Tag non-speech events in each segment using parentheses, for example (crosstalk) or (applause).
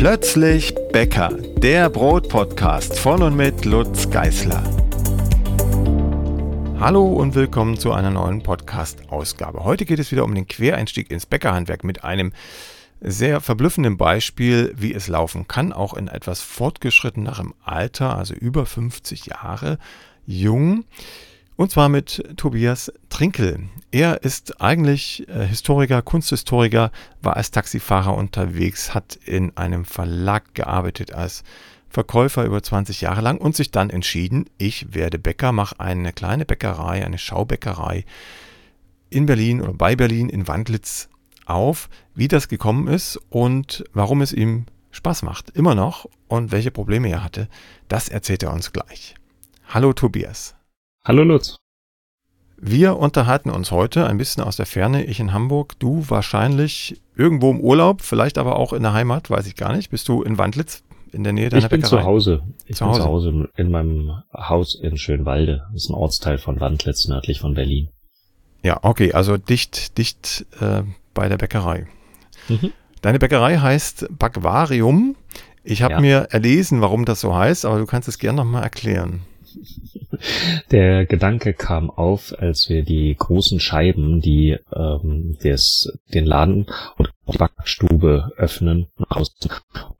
Plötzlich Bäcker, der Brotpodcast von und mit Lutz Geißler. Hallo und willkommen zu einer neuen Podcast-Ausgabe. Heute geht es wieder um den Quereinstieg ins Bäckerhandwerk mit einem sehr verblüffenden Beispiel, wie es laufen kann, auch in etwas fortgeschrittenerem Alter, also über 50 Jahre jung. Und zwar mit Tobias Trinkel. Er ist eigentlich äh, Historiker, Kunsthistoriker, war als Taxifahrer unterwegs, hat in einem Verlag gearbeitet als Verkäufer über 20 Jahre lang und sich dann entschieden, ich werde Bäcker, mache eine kleine Bäckerei, eine Schaubäckerei in Berlin oder bei Berlin in Wandlitz auf, wie das gekommen ist und warum es ihm Spaß macht, immer noch und welche Probleme er hatte, das erzählt er uns gleich. Hallo Tobias. Hallo Lutz. Wir unterhalten uns heute ein bisschen aus der Ferne. Ich in Hamburg, du wahrscheinlich irgendwo im Urlaub, vielleicht aber auch in der Heimat, weiß ich gar nicht. Bist du in Wandlitz in der Nähe deiner ich bin Bäckerei? zu Hause. Ich zu bin Hause. zu Hause in meinem Haus in Schönwalde. Das ist ein Ortsteil von Wandlitz, nördlich von Berlin. Ja, okay, also dicht, dicht äh, bei der Bäckerei. Mhm. Deine Bäckerei heißt Backwarium. Ich habe Ja. mir erlesen, warum das so heißt, aber du kannst es gerne nochmal erklären. (laughs) Der Gedanke kam auf, als wir die großen Scheiben, die ähm, des, den Laden und die Backstube öffnen, außen,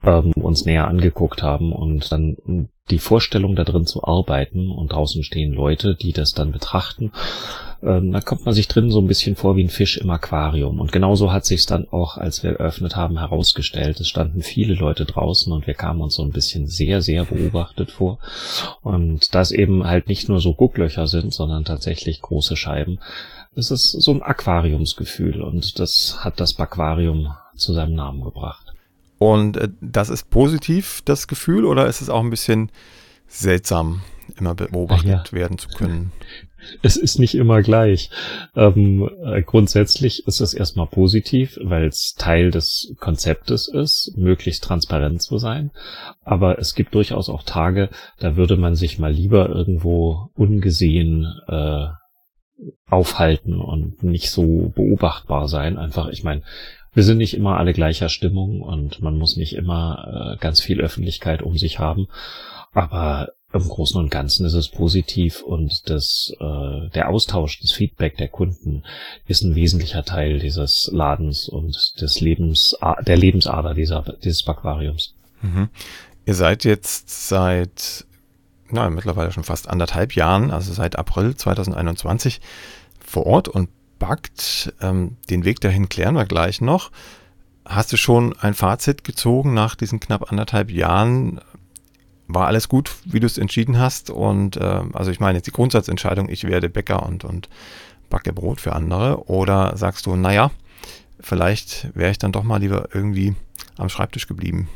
ähm, uns näher angeguckt haben und dann die Vorstellung da drin zu arbeiten und draußen stehen Leute, die das dann betrachten. Ähm, da kommt man sich drin so ein bisschen vor wie ein Fisch im Aquarium. Und genauso hat sich dann auch, als wir eröffnet haben, herausgestellt. Es standen viele Leute draußen und wir kamen uns so ein bisschen sehr, sehr beobachtet vor. Und da es eben halt nicht nur so Gucklöcher sind, sondern tatsächlich große Scheiben, ist es so ein Aquariumsgefühl und das hat das Aquarium zu seinem Namen gebracht. Und äh, das ist positiv, das Gefühl, oder ist es auch ein bisschen seltsam, immer beobachtet Ah, ja. werden zu können? Es ist nicht immer gleich. Ähm, äh, grundsätzlich ist es erstmal positiv, weil es Teil des Konzeptes ist, möglichst transparent zu sein. Aber es gibt durchaus auch Tage, da würde man sich mal lieber irgendwo ungesehen äh, aufhalten und nicht so beobachtbar sein. Einfach, ich meine, wir sind nicht immer alle gleicher Stimmung und man muss nicht immer äh, ganz viel Öffentlichkeit um sich haben. Aber im Großen und Ganzen ist es positiv und das, äh, der Austausch, das Feedback der Kunden ist ein wesentlicher Teil dieses Ladens und des Lebens, der Lebensader dieser, dieses Aquariums. Mhm. Ihr seid jetzt seit, na, mittlerweile schon fast anderthalb Jahren, also seit April 2021 vor Ort und backt. Ähm, den Weg dahin klären wir gleich noch. Hast du schon ein Fazit gezogen nach diesen knapp anderthalb Jahren? War alles gut, wie du es entschieden hast? Und äh, also ich meine jetzt die Grundsatzentscheidung, ich werde Bäcker und, und backe Brot für andere. Oder sagst du, naja, vielleicht wäre ich dann doch mal lieber irgendwie am Schreibtisch geblieben?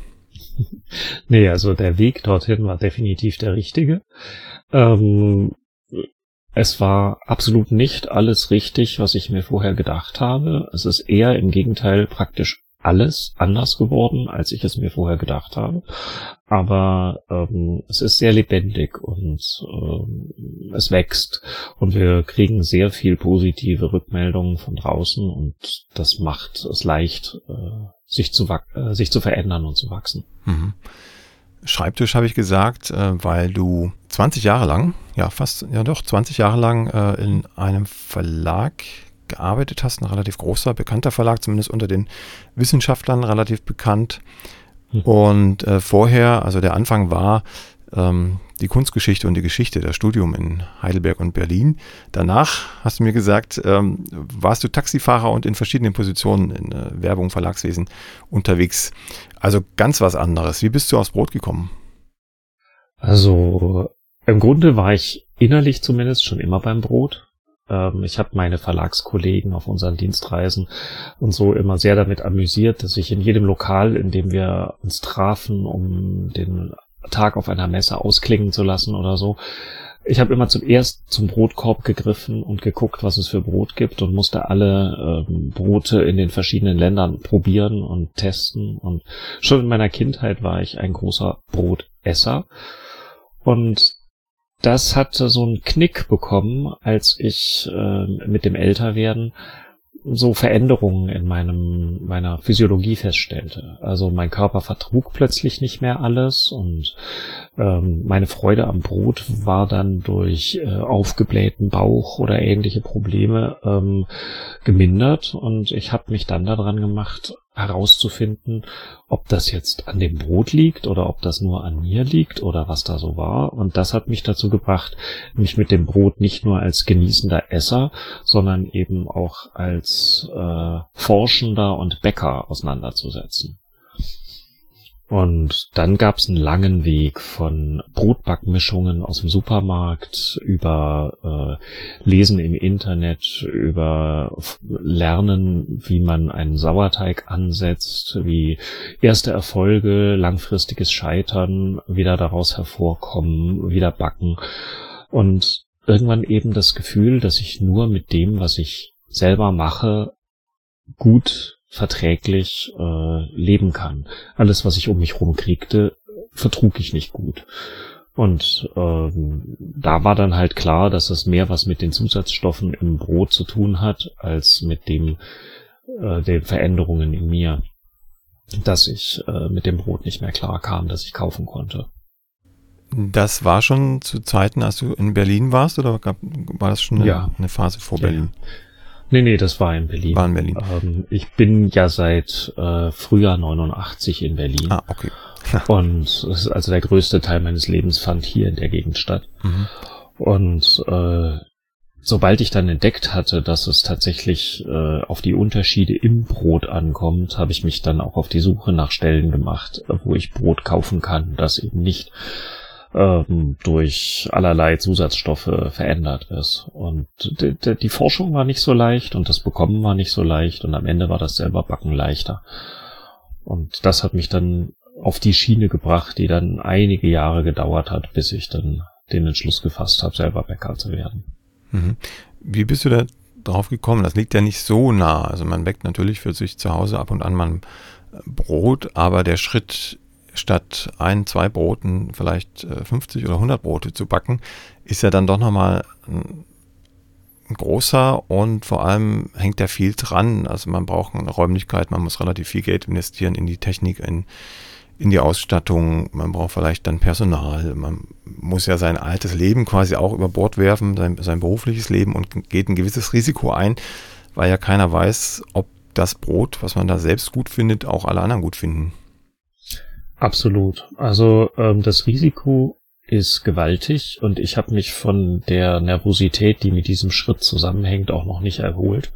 (laughs) Nee, also der Weg dorthin war definitiv der richtige. Ähm, es war absolut nicht alles richtig, was ich mir vorher gedacht habe. Es ist eher im Gegenteil praktisch alles anders geworden, als ich es mir vorher gedacht habe. Aber ähm, es ist sehr lebendig und ähm, es wächst und wir kriegen sehr viel positive Rückmeldungen von draußen und das macht es leicht, äh, sich zu, äh, sich zu verändern und zu wachsen. Mhm. Schreibtisch habe ich gesagt, äh, weil du 20 Jahre lang, ja fast, ja doch, 20 Jahre lang äh, in einem Verlag gearbeitet hast, ein relativ großer, bekannter Verlag, zumindest unter den Wissenschaftlern relativ bekannt. Mhm. Und äh, vorher, also der Anfang war ähm, die Kunstgeschichte und die Geschichte, das Studium in Heidelberg und Berlin. Danach hast du mir gesagt, ähm, warst du Taxifahrer und in verschiedenen Positionen in äh, Werbung, Verlagswesen unterwegs. Also ganz was anderes. Wie bist du aufs Brot gekommen? Also im Grunde war ich innerlich zumindest schon immer beim Brot. Ähm, ich habe meine Verlagskollegen auf unseren Dienstreisen und so immer sehr damit amüsiert, dass ich in jedem Lokal, in dem wir uns trafen, um den Tag auf einer Messe ausklingen zu lassen oder so, ich habe immer zuerst zum Brotkorb gegriffen und geguckt, was es für Brot gibt und musste alle ähm, Brote in den verschiedenen Ländern probieren und testen. Und schon in meiner Kindheit war ich ein großer Brotesser. Und das hatte so einen Knick bekommen, als ich äh, mit dem Älterwerden so Veränderungen in meinem meiner Physiologie feststellte. Also mein Körper vertrug plötzlich nicht mehr alles und ähm, meine Freude am Brot war dann durch äh, aufgeblähten Bauch oder ähnliche Probleme ähm, gemindert und ich habe mich dann daran gemacht, herauszufinden, ob das jetzt an dem Brot liegt oder ob das nur an mir liegt oder was da so war. Und das hat mich dazu gebracht, mich mit dem Brot nicht nur als genießender Esser, sondern eben auch als äh, Forschender und Bäcker auseinanderzusetzen. Und dann gab es einen langen Weg von Brotbackmischungen aus dem Supermarkt über äh, Lesen im Internet, über Lernen, wie man einen Sauerteig ansetzt, wie erste Erfolge, langfristiges Scheitern, wieder daraus hervorkommen, wieder backen. Und irgendwann eben das Gefühl, dass ich nur mit dem, was ich selber mache, gut verträglich äh, leben kann. Alles, was ich um mich rum kriegte, vertrug ich nicht gut. Und ähm, da war dann halt klar, dass es mehr was mit den Zusatzstoffen im Brot zu tun hat, als mit dem äh, den Veränderungen in mir, dass ich äh, mit dem Brot nicht mehr klar kam, dass ich kaufen konnte. Das war schon zu Zeiten, als du in Berlin warst, oder gab, war das schon eine, ja. eine Phase vor ja. Nee, nee, das war in Berlin. War in Berlin. Ähm, ich bin ja seit äh, Frühjahr 89 in Berlin. Ah, okay. (laughs) und also der größte Teil meines Lebens fand hier in der Gegend statt. Mhm. Und äh, sobald ich dann entdeckt hatte, dass es tatsächlich äh, auf die Unterschiede im Brot ankommt, habe ich mich dann auch auf die Suche nach Stellen gemacht, wo ich Brot kaufen kann, das eben nicht ähm, durch allerlei Zusatzstoffe verändert ist. Und die Forschung war nicht so leicht und das Bekommen war nicht so leicht und am Ende war das selber Backen leichter. Und das hat mich dann auf die Schiene gebracht, die dann einige Jahre gedauert hat, bis ich dann den Entschluss gefasst habe, selber Bäcker zu werden. Mhm. Wie bist du da drauf gekommen? Das liegt ja nicht so nah. Also man bäckt natürlich für sich zu Hause ab und an mal Brot, aber der Schritt statt ein, zwei Broten vielleicht 50 äh, oder 100 Brote zu backen, ist ja dann doch nochmal ein großer und vor allem hängt da viel dran. Also man braucht eine Räumlichkeit, man muss relativ viel Geld investieren in die Technik, in, in die Ausstattung, man braucht vielleicht dann Personal, man muss ja sein altes Leben quasi auch über Bord werfen, sein, sein berufliches Leben und geht ein gewisses Risiko ein, weil ja keiner weiß, ob das Brot, was man da selbst gut findet, auch alle anderen gut finden. Absolut. Also ähm, das Risiko ist gewaltig und ich habe mich von der Nervosität, die mit diesem Schritt zusammenhängt, auch noch nicht erholt.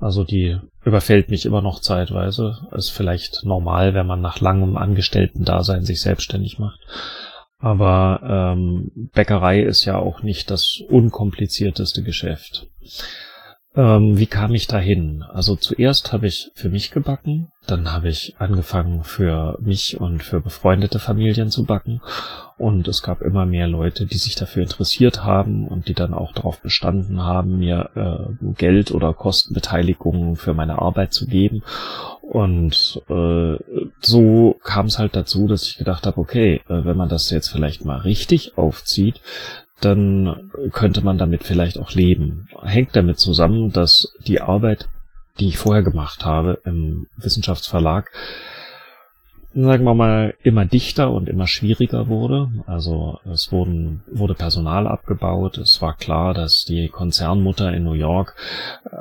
Also die überfällt mich immer noch zeitweise. Ist vielleicht normal, wenn man nach langem Angestellten-Dasein sich selbstständig macht. Aber ähm, Bäckerei ist ja auch nicht das unkomplizierteste Geschäft. Ähm, wie kam ich dahin? Also zuerst habe ich für mich gebacken, dann habe ich angefangen für mich und für befreundete Familien zu backen und es gab immer mehr Leute, die sich dafür interessiert haben und die dann auch darauf bestanden haben, mir äh, Geld oder Kostenbeteiligungen für meine Arbeit zu geben und äh, so kam es halt dazu, dass ich gedacht habe, okay, äh, wenn man das jetzt vielleicht mal richtig aufzieht, dann könnte man damit vielleicht auch leben. Hängt damit zusammen, dass die Arbeit, die ich vorher gemacht habe im Wissenschaftsverlag, sagen wir mal, immer dichter und immer schwieriger wurde. Also es wurden, wurde Personal abgebaut. Es war klar, dass die Konzernmutter in New York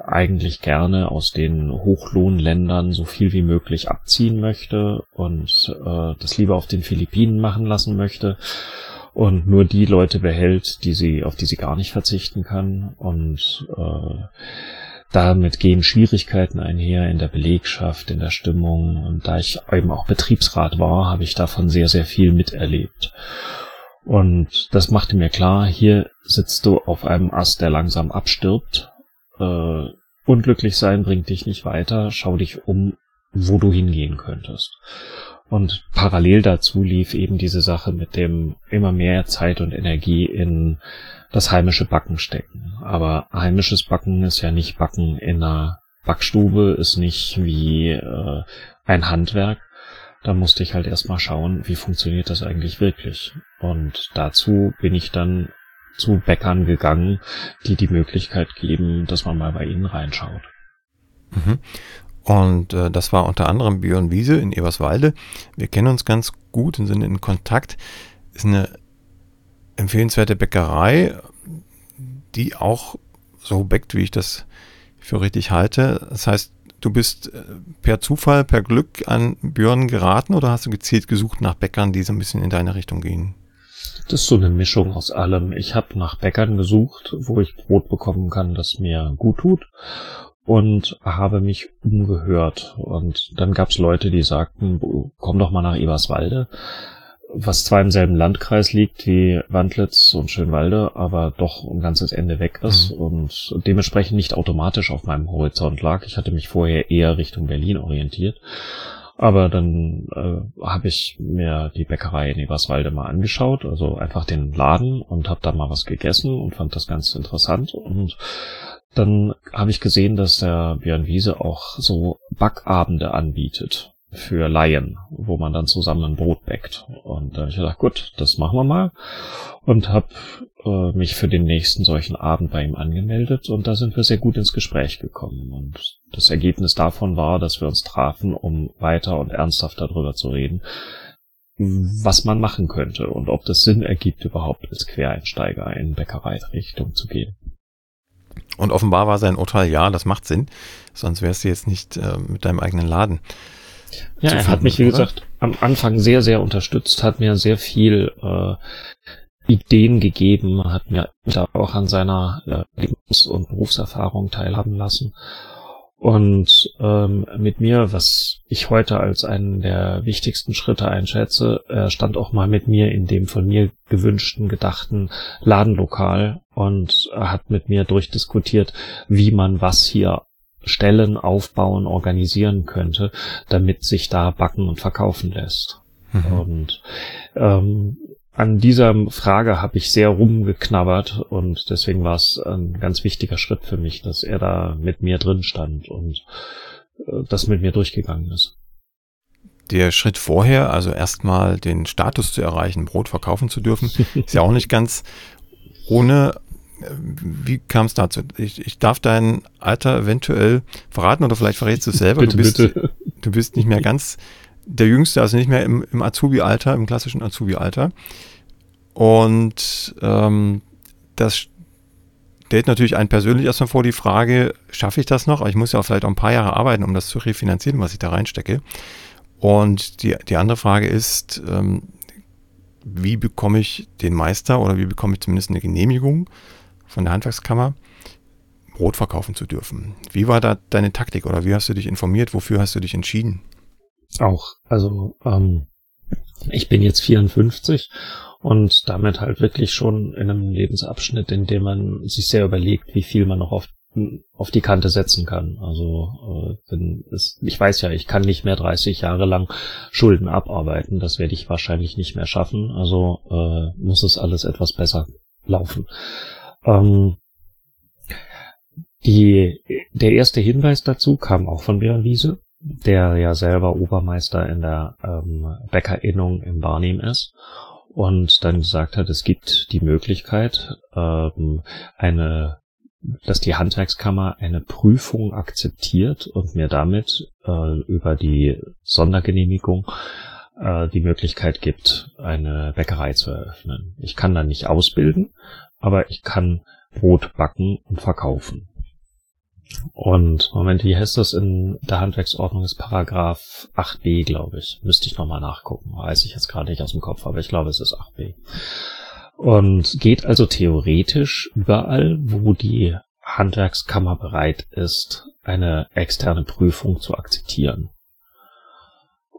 eigentlich gerne aus den Hochlohnländern so viel wie möglich abziehen möchte und äh, das lieber auf den Philippinen machen lassen möchte und nur die Leute behält, die sie, auf die sie gar nicht verzichten kann. Und äh, damit gehen Schwierigkeiten einher in der Belegschaft, in der Stimmung. Und da ich eben auch Betriebsrat war, habe ich davon sehr, sehr viel miterlebt. Und das machte mir klar, hier sitzt du auf einem Ast, der langsam abstirbt. Äh, unglücklich sein bringt dich nicht weiter. Schau dich um, wo du hingehen könntest. Und parallel dazu lief eben diese Sache mit dem immer mehr Zeit und Energie in das heimische Backen stecken. Aber heimisches Backen ist ja nicht Backen in einer Backstube, ist nicht wie äh, ein Handwerk. Da musste ich halt erstmal schauen, wie funktioniert das eigentlich wirklich. Und dazu bin ich dann zu Bäckern gegangen, die die Möglichkeit geben, dass man mal bei ihnen reinschaut. Mhm. Und äh, das war unter anderem Björn Wiese in Eberswalde. Wir kennen uns ganz gut und sind in Kontakt. Ist eine empfehlenswerte Bäckerei, die auch so bäckt, wie ich das für richtig halte. Das heißt, du bist äh, per Zufall, per Glück an Björn geraten oder hast du gezielt gesucht nach Bäckern, die so ein bisschen in deine Richtung gehen? Das ist so eine Mischung aus allem. Ich habe nach Bäckern gesucht, wo ich Brot bekommen kann, das mir gut tut und habe mich umgehört. Und dann gab es Leute, die sagten, komm doch mal nach Eberswalde, was zwar im selben Landkreis liegt wie Wandlitz und Schönwalde, aber doch ein ganzes Ende weg ist mhm. und dementsprechend nicht automatisch auf meinem Horizont lag. Ich hatte mich vorher eher Richtung Berlin orientiert. Aber dann äh, habe ich mir die Bäckerei in Eberswalde mal angeschaut, also einfach den Laden und habe da mal was gegessen und fand das ganz interessant. Und dann habe ich gesehen, dass der Björn Wiese auch so Backabende anbietet für Laien, wo man dann zusammen ein Brot bäckt. Und da habe ich gedacht, gut, das machen wir mal. Und habe äh, mich für den nächsten solchen Abend bei ihm angemeldet und da sind wir sehr gut ins Gespräch gekommen. Und das Ergebnis davon war, dass wir uns trafen, um weiter und ernsthaft darüber zu reden, was man machen könnte und ob das Sinn ergibt, überhaupt als Quereinsteiger in Bäckereirichtung zu gehen. Und offenbar war sein Urteil, ja, das macht Sinn, sonst wärst du jetzt nicht äh, mit deinem eigenen Laden. Ja, er hat mich, wie oder? gesagt, am Anfang sehr, sehr unterstützt, hat mir sehr viel äh, Ideen gegeben, hat mir da auch an seiner äh, Lebens- und Berufserfahrung teilhaben lassen. Und ähm, mit mir, was ich heute als einen der wichtigsten Schritte einschätze, er stand auch mal mit mir in dem von mir gewünschten, gedachten Ladenlokal und hat mit mir durchdiskutiert, wie man was hier stellen, aufbauen, organisieren könnte, damit sich da backen und verkaufen lässt. Mhm. Und ähm, an dieser Frage habe ich sehr rumgeknabbert und deswegen war es ein ganz wichtiger Schritt für mich, dass er da mit mir drin stand und äh, das mit mir durchgegangen ist. Der Schritt vorher, also erstmal den Status zu erreichen, Brot verkaufen zu dürfen, (laughs) ist ja auch nicht ganz ohne. Wie kam es dazu? Ich, ich darf dein Alter eventuell verraten oder vielleicht verrätst du es selber. bitte, du, bist, bitte. du bist nicht mehr (laughs) ganz der Jüngste, also nicht mehr im, im Azubi-Alter, im klassischen Azubi-Alter. Und ähm, das stellt natürlich einen persönlich erstmal vor die Frage, schaffe ich das noch? Ich muss ja auch vielleicht auch ein paar Jahre arbeiten, um das zu refinanzieren, was ich da reinstecke. Und die, die andere Frage ist, ähm, wie bekomme ich den Meister oder wie bekomme ich zumindest eine Genehmigung von der Handwerkskammer, Brot verkaufen zu dürfen? Wie war da deine Taktik oder wie hast du dich informiert? Wofür hast du dich entschieden? Auch, also ähm, ich bin jetzt 54 und damit halt wirklich schon in einem Lebensabschnitt, in dem man sich sehr überlegt, wie viel man noch auf, auf die Kante setzen kann. Also äh, es, ich weiß ja, ich kann nicht mehr 30 Jahre lang Schulden abarbeiten, das werde ich wahrscheinlich nicht mehr schaffen, also äh, muss es alles etwas besser laufen. Ähm, die, der erste Hinweis dazu kam auch von Björn Wiese der ja selber Obermeister in der ähm, Bäckerinnung im Barnim ist und dann gesagt hat, es gibt die Möglichkeit, ähm, eine, dass die Handwerkskammer eine Prüfung akzeptiert und mir damit äh, über die Sondergenehmigung äh, die Möglichkeit gibt, eine Bäckerei zu eröffnen. Ich kann dann nicht ausbilden, aber ich kann Brot backen und verkaufen. Und Moment, wie heißt das in der Handwerksordnung? Ist Paragraph 8b, glaube ich. Müsste ich nochmal nachgucken. Weiß ich jetzt gerade nicht aus dem Kopf, aber ich glaube, es ist 8b. Und geht also theoretisch überall, wo die Handwerkskammer bereit ist, eine externe Prüfung zu akzeptieren.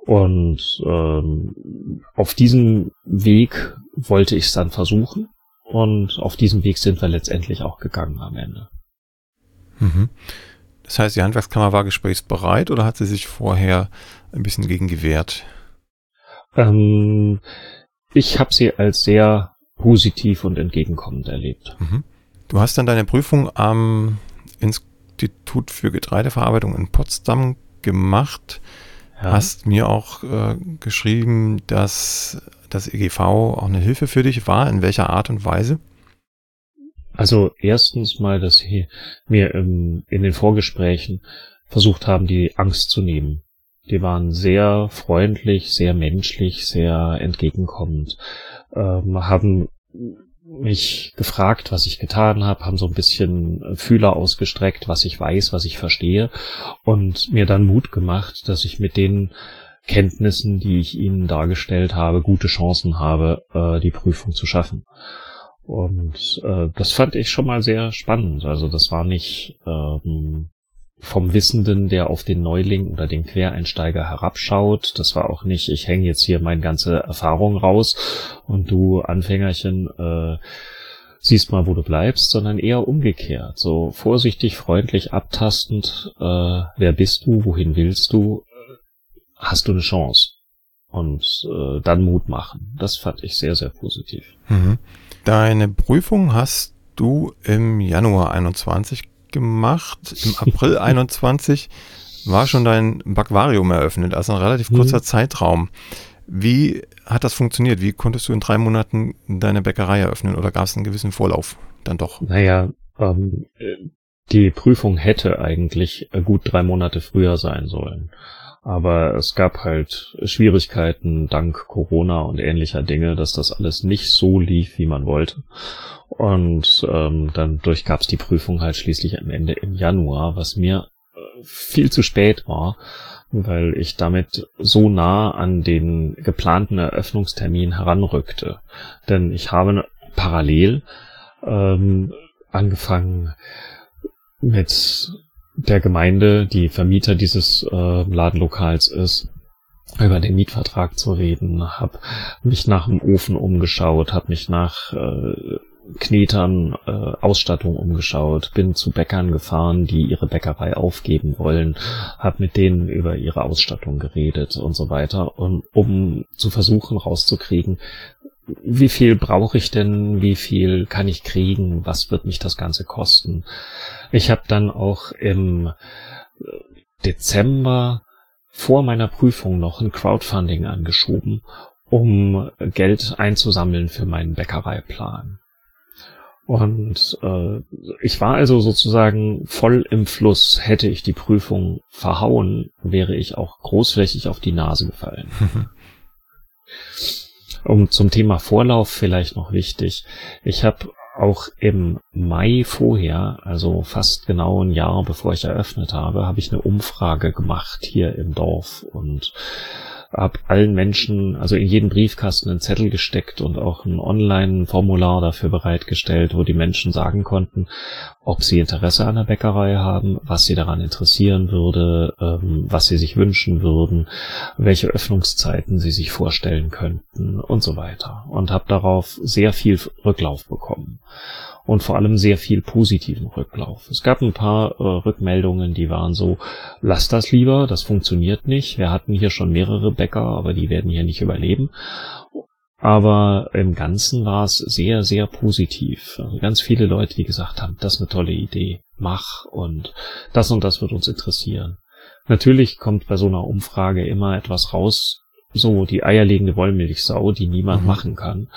Und ähm, auf diesem Weg wollte ich es dann versuchen. Und auf diesem Weg sind wir letztendlich auch gegangen am Ende. Mhm. Das heißt, die Handwerkskammer war gesprächsbereit oder hat sie sich vorher ein bisschen gegen gewehrt? Ähm, ich habe sie als sehr positiv und entgegenkommend erlebt. Mhm. Du hast dann deine Prüfung am Institut für Getreideverarbeitung in Potsdam gemacht. Ja. Hast mir auch äh, geschrieben, dass das EGV auch eine Hilfe für dich war. In welcher Art und Weise? Also erstens mal, dass sie mir im, in den Vorgesprächen versucht haben, die Angst zu nehmen. Die waren sehr freundlich, sehr menschlich, sehr entgegenkommend, ähm, haben mich gefragt, was ich getan habe, haben so ein bisschen Fühler ausgestreckt, was ich weiß, was ich verstehe und mir dann Mut gemacht, dass ich mit den Kenntnissen, die ich ihnen dargestellt habe, gute Chancen habe, äh, die Prüfung zu schaffen. Und äh, das fand ich schon mal sehr spannend. Also das war nicht ähm, vom Wissenden, der auf den Neuling oder den Quereinsteiger herabschaut. Das war auch nicht, ich hänge jetzt hier meine ganze Erfahrung raus und du Anfängerchen äh, siehst mal, wo du bleibst, sondern eher umgekehrt. So vorsichtig, freundlich, abtastend, äh, wer bist du, wohin willst du, hast du eine Chance. Und äh, dann Mut machen. Das fand ich sehr, sehr positiv. Mhm. Deine Prüfung hast du im Januar 21 gemacht. Im (laughs) April 21 war schon dein Backvarium eröffnet, also ein relativ kurzer mhm. Zeitraum. Wie hat das funktioniert? Wie konntest du in drei Monaten deine Bäckerei eröffnen oder gab es einen gewissen Vorlauf dann doch? Naja, ähm, die Prüfung hätte eigentlich gut drei Monate früher sein sollen. Aber es gab halt Schwierigkeiten dank Corona und ähnlicher Dinge, dass das alles nicht so lief, wie man wollte. Und ähm, dann durch gab es die Prüfung halt schließlich am Ende im Januar, was mir äh, viel zu spät war, weil ich damit so nah an den geplanten Eröffnungstermin heranrückte. Denn ich habe parallel ähm, angefangen mit der Gemeinde, die Vermieter dieses äh, Ladenlokals ist, über den Mietvertrag zu reden, habe mich nach dem Ofen umgeschaut, habe mich nach äh, Knetern äh, Ausstattung umgeschaut, bin zu Bäckern gefahren, die ihre Bäckerei aufgeben wollen, habe mit denen über ihre Ausstattung geredet und so weiter, um, um zu versuchen rauszukriegen, wie viel brauche ich denn, wie viel kann ich kriegen, was wird mich das Ganze kosten. Ich habe dann auch im Dezember vor meiner Prüfung noch ein Crowdfunding angeschoben, um Geld einzusammeln für meinen Bäckereiplan. Und äh, ich war also sozusagen voll im Fluss. Hätte ich die Prüfung verhauen, wäre ich auch großflächig auf die Nase gefallen. (laughs) um zum Thema Vorlauf vielleicht noch wichtig. Ich habe auch im Mai vorher, also fast genau ein Jahr bevor ich eröffnet habe, habe ich eine Umfrage gemacht hier im Dorf und habe allen Menschen, also in jeden Briefkasten einen Zettel gesteckt und auch ein Online-Formular dafür bereitgestellt, wo die Menschen sagen konnten, ob sie Interesse an der Bäckerei haben, was sie daran interessieren würde, ähm, was sie sich wünschen würden, welche Öffnungszeiten sie sich vorstellen könnten und so weiter. Und habe darauf sehr viel Rücklauf bekommen und vor allem sehr viel positiven Rücklauf. Es gab ein paar äh, Rückmeldungen, die waren so, lass das lieber, das funktioniert nicht. Wir hatten hier schon mehrere Bäcker, aber die werden hier nicht überleben. Aber im Ganzen war es sehr, sehr positiv. Also ganz viele Leute, die gesagt haben, das ist eine tolle Idee, mach und das und das wird uns interessieren. Natürlich kommt bei so einer Umfrage immer etwas raus, so die eierlegende Wollmilchsau, die niemand mhm. machen kann.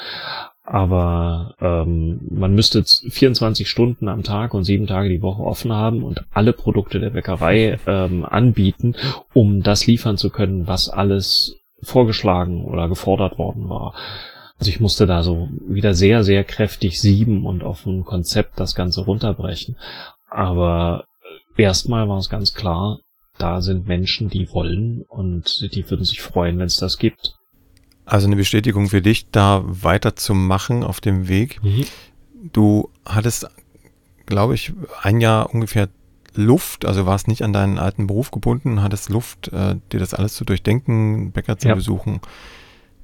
Aber ähm, man müsste 24 Stunden am Tag und sieben Tage die Woche offen haben und alle Produkte der Bäckerei ähm, anbieten, um das liefern zu können, was alles vorgeschlagen oder gefordert worden war. Also ich musste da so wieder sehr, sehr kräftig sieben und auf ein Konzept das Ganze runterbrechen. Aber erstmal war es ganz klar, da sind Menschen, die wollen und die würden sich freuen, wenn es das gibt. Also eine Bestätigung für dich, da weiterzumachen auf dem Weg. Mhm. Du hattest, glaube ich, ein Jahr ungefähr Luft, also warst nicht an deinen alten Beruf gebunden, hattest Luft, äh, dir das alles zu durchdenken, Bäcker zu ja. besuchen,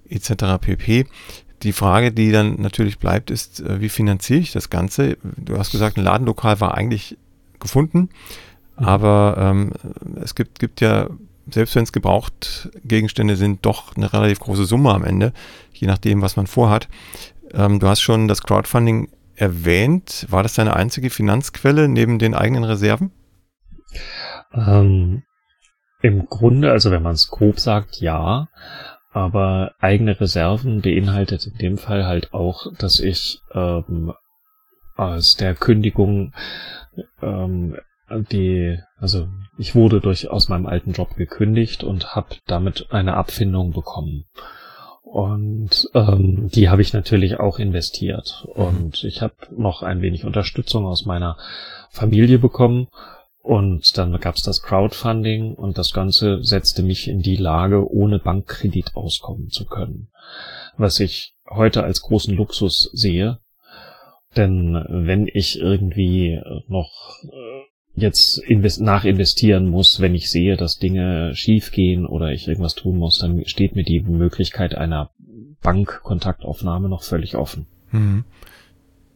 etc. pp. Die Frage, die dann natürlich bleibt, ist, äh, wie finanziere ich das Ganze? Du hast gesagt, ein Ladenlokal war eigentlich gefunden, mhm. aber ähm, es gibt, gibt ja selbst wenn es gebraucht Gegenstände sind, doch eine relativ große Summe am Ende, je nachdem, was man vorhat. Ähm, du hast schon das Crowdfunding erwähnt. War das deine einzige Finanzquelle neben den eigenen Reserven? Ähm, Im Grunde, also wenn man es grob sagt, ja. Aber eigene Reserven beinhaltet in dem Fall halt auch, dass ich ähm, aus der Kündigung, ähm, die, also ich wurde durch aus meinem alten Job gekündigt und habe damit eine Abfindung bekommen. Und ähm, die habe ich natürlich auch investiert. Und ich habe noch ein wenig Unterstützung aus meiner Familie bekommen. Und dann gab es das Crowdfunding und das Ganze setzte mich in die Lage, ohne Bankkredit auskommen zu können. Was ich heute als großen Luxus sehe. Denn wenn ich irgendwie noch äh, jetzt invest nachinvestieren muss, wenn ich sehe, dass Dinge schiefgehen oder ich irgendwas tun muss, dann steht mir die Möglichkeit einer Bankkontaktaufnahme noch völlig offen. Mhm.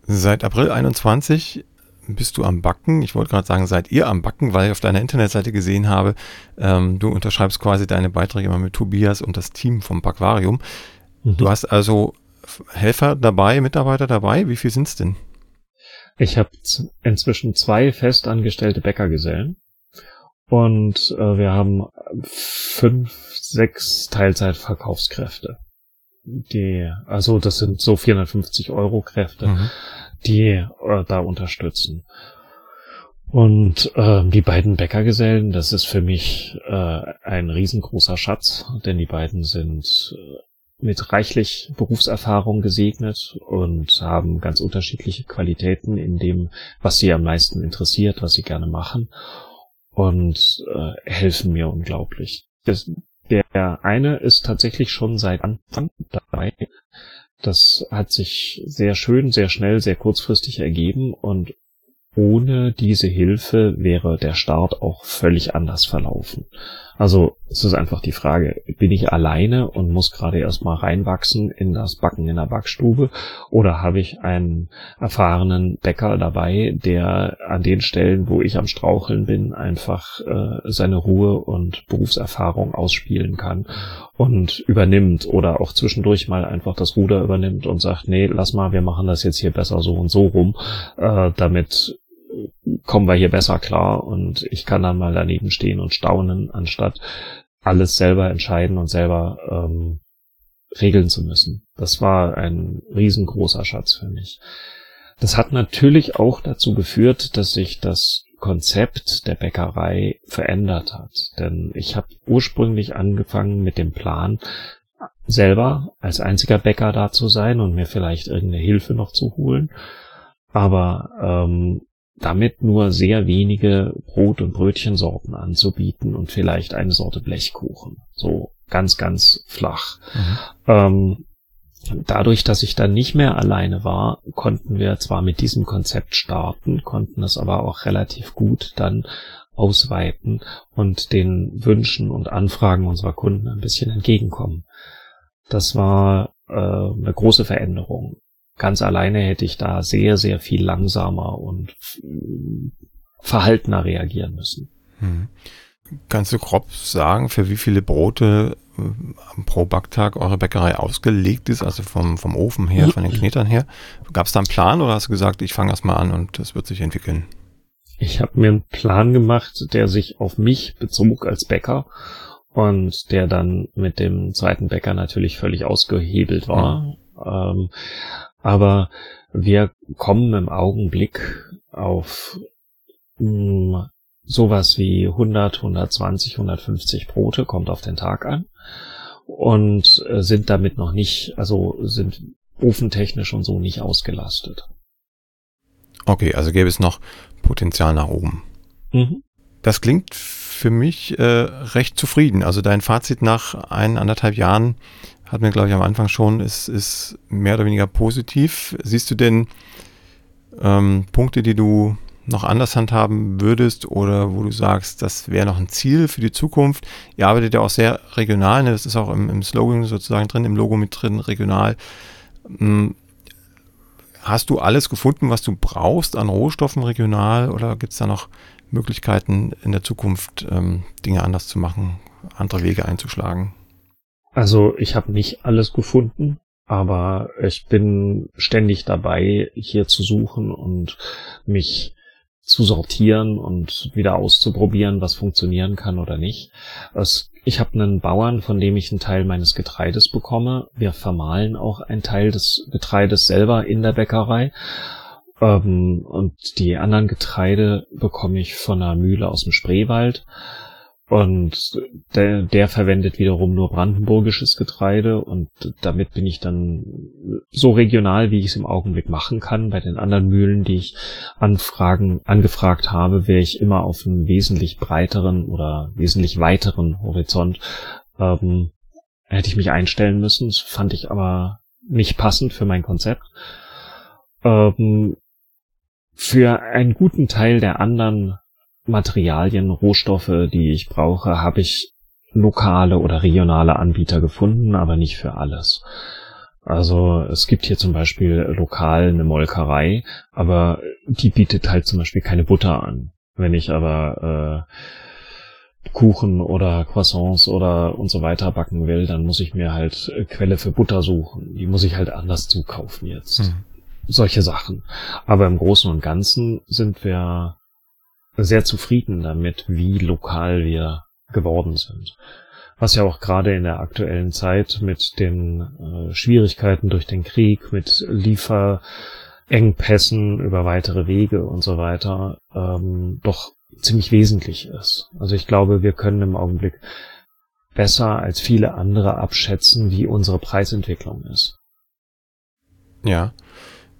Seit April 21 bist du am Backen. Ich wollte gerade sagen, seid ihr am Backen, weil ich auf deiner Internetseite gesehen habe, ähm, du unterschreibst quasi deine Beiträge immer mit Tobias und das Team vom Backwarium. Mhm. Du hast also Helfer dabei, Mitarbeiter dabei. Wie viel sind's denn? Ich habe inzwischen zwei festangestellte Bäckergesellen und äh, wir haben fünf, sechs Teilzeitverkaufskräfte. Die, also das sind so 450 Euro Kräfte, mhm. die äh, da unterstützen. Und äh, die beiden Bäckergesellen, das ist für mich äh, ein riesengroßer Schatz, denn die beiden sind äh, mit reichlich Berufserfahrung gesegnet und haben ganz unterschiedliche Qualitäten in dem, was sie am meisten interessiert, was sie gerne machen und äh, helfen mir unglaublich. Das, der eine ist tatsächlich schon seit Anfang dabei. Das hat sich sehr schön, sehr schnell, sehr kurzfristig ergeben und ohne diese Hilfe wäre der Start auch völlig anders verlaufen. Also es ist einfach die Frage, bin ich alleine und muss gerade erstmal reinwachsen in das Backen in der Backstube? Oder habe ich einen erfahrenen Bäcker dabei, der an den Stellen, wo ich am Straucheln bin, einfach äh, seine Ruhe und Berufserfahrung ausspielen kann und übernimmt oder auch zwischendurch mal einfach das Ruder übernimmt und sagt, nee, lass mal, wir machen das jetzt hier besser so und so rum, äh, damit kommen wir hier besser klar und ich kann dann mal daneben stehen und staunen, anstatt alles selber entscheiden und selber ähm, regeln zu müssen. Das war ein riesengroßer Schatz für mich. Das hat natürlich auch dazu geführt, dass sich das Konzept der Bäckerei verändert hat. Denn ich habe ursprünglich angefangen mit dem Plan, selber als einziger Bäcker da zu sein und mir vielleicht irgendeine Hilfe noch zu holen. Aber ähm, damit nur sehr wenige Brot- und Brötchensorten anzubieten und vielleicht eine Sorte Blechkuchen. So ganz, ganz flach. Mhm. Ähm, dadurch, dass ich dann nicht mehr alleine war, konnten wir zwar mit diesem Konzept starten, konnten es aber auch relativ gut dann ausweiten und den Wünschen und Anfragen unserer Kunden ein bisschen entgegenkommen. Das war äh, eine große Veränderung ganz alleine hätte ich da sehr, sehr viel langsamer und verhaltener reagieren müssen. Hm. Kannst du grob sagen, für wie viele Brote äh, pro Backtag eure Bäckerei ausgelegt ist, also vom, vom Ofen her, von den Knetern her? Gab es da einen Plan oder hast du gesagt, ich fange erst mal an und das wird sich entwickeln? Ich habe mir einen Plan gemacht, der sich auf mich bezog als Bäcker und der dann mit dem zweiten Bäcker natürlich völlig ausgehebelt war. Mhm. Ähm, aber wir kommen im Augenblick auf mh, hm, sowas wie 100, 120, 150 Brote, kommt auf den Tag an und äh, sind damit noch nicht, also sind ofentechnisch und so nicht ausgelastet. Okay, also gäbe es noch Potenzial nach oben. Mhm. Das klingt für mich äh, recht zufrieden. Also dein Fazit nach ein, anderthalb Jahren hat mir, glaube ich, am Anfang schon, ist, ist mehr oder weniger positiv. Siehst du denn ähm, Punkte, die du noch anders handhaben würdest oder wo du sagst, das wäre noch ein Ziel für die Zukunft? Ihr arbeitet ja auch sehr regional, ne? das ist auch im, im Slogan sozusagen drin, im Logo mit drin, regional. Hm, hast du alles gefunden, was du brauchst an Rohstoffen regional oder gibt es da noch Möglichkeiten in der Zukunft, ähm, Dinge anders zu machen, andere Wege einzuschlagen? Also ich habe nicht alles gefunden, aber ich bin ständig dabei, hier zu suchen und mich zu sortieren und wieder auszuprobieren, was funktionieren kann oder nicht. Es, ich habe einen Bauern, von dem ich einen Teil meines Getreides bekomme. Wir vermahlen auch einen Teil des Getreides selber in der Bäckerei. Ähm, und die anderen Getreide bekomme ich von einer Mühle aus dem Spreewald. Und der, der verwendet wiederum nur brandenburgisches Getreide und damit bin ich dann so regional, wie ich es im Augenblick machen kann. Bei den anderen Mühlen, die ich anfragen, angefragt habe, wäre ich immer auf einen wesentlich breiteren oder wesentlich weiteren Horizont. Ähm, hätte ich mich einstellen müssen. Das fand ich aber nicht passend für mein Konzept. Ähm, für einen guten Teil der anderen Materialien, Rohstoffe, die ich brauche, habe ich lokale oder regionale Anbieter gefunden, aber nicht für alles. Also es gibt hier zum Beispiel lokal eine Molkerei, aber die bietet halt zum Beispiel keine Butter an. Wenn ich aber äh, Kuchen oder Croissants oder und so weiter backen will, dann muss ich mir halt Quelle für Butter suchen. Die muss ich halt anders zukaufen jetzt. Hm. Solche Sachen. Aber im Großen und Ganzen sind wir sehr zufrieden damit, wie lokal wir geworden sind. Was ja auch gerade in der aktuellen Zeit mit den äh, Schwierigkeiten durch den Krieg, mit Lieferengpässen über weitere Wege und so weiter, ähm, doch ziemlich wesentlich ist. Also ich glaube, wir können im Augenblick besser als viele andere abschätzen, wie unsere Preisentwicklung ist. Ja.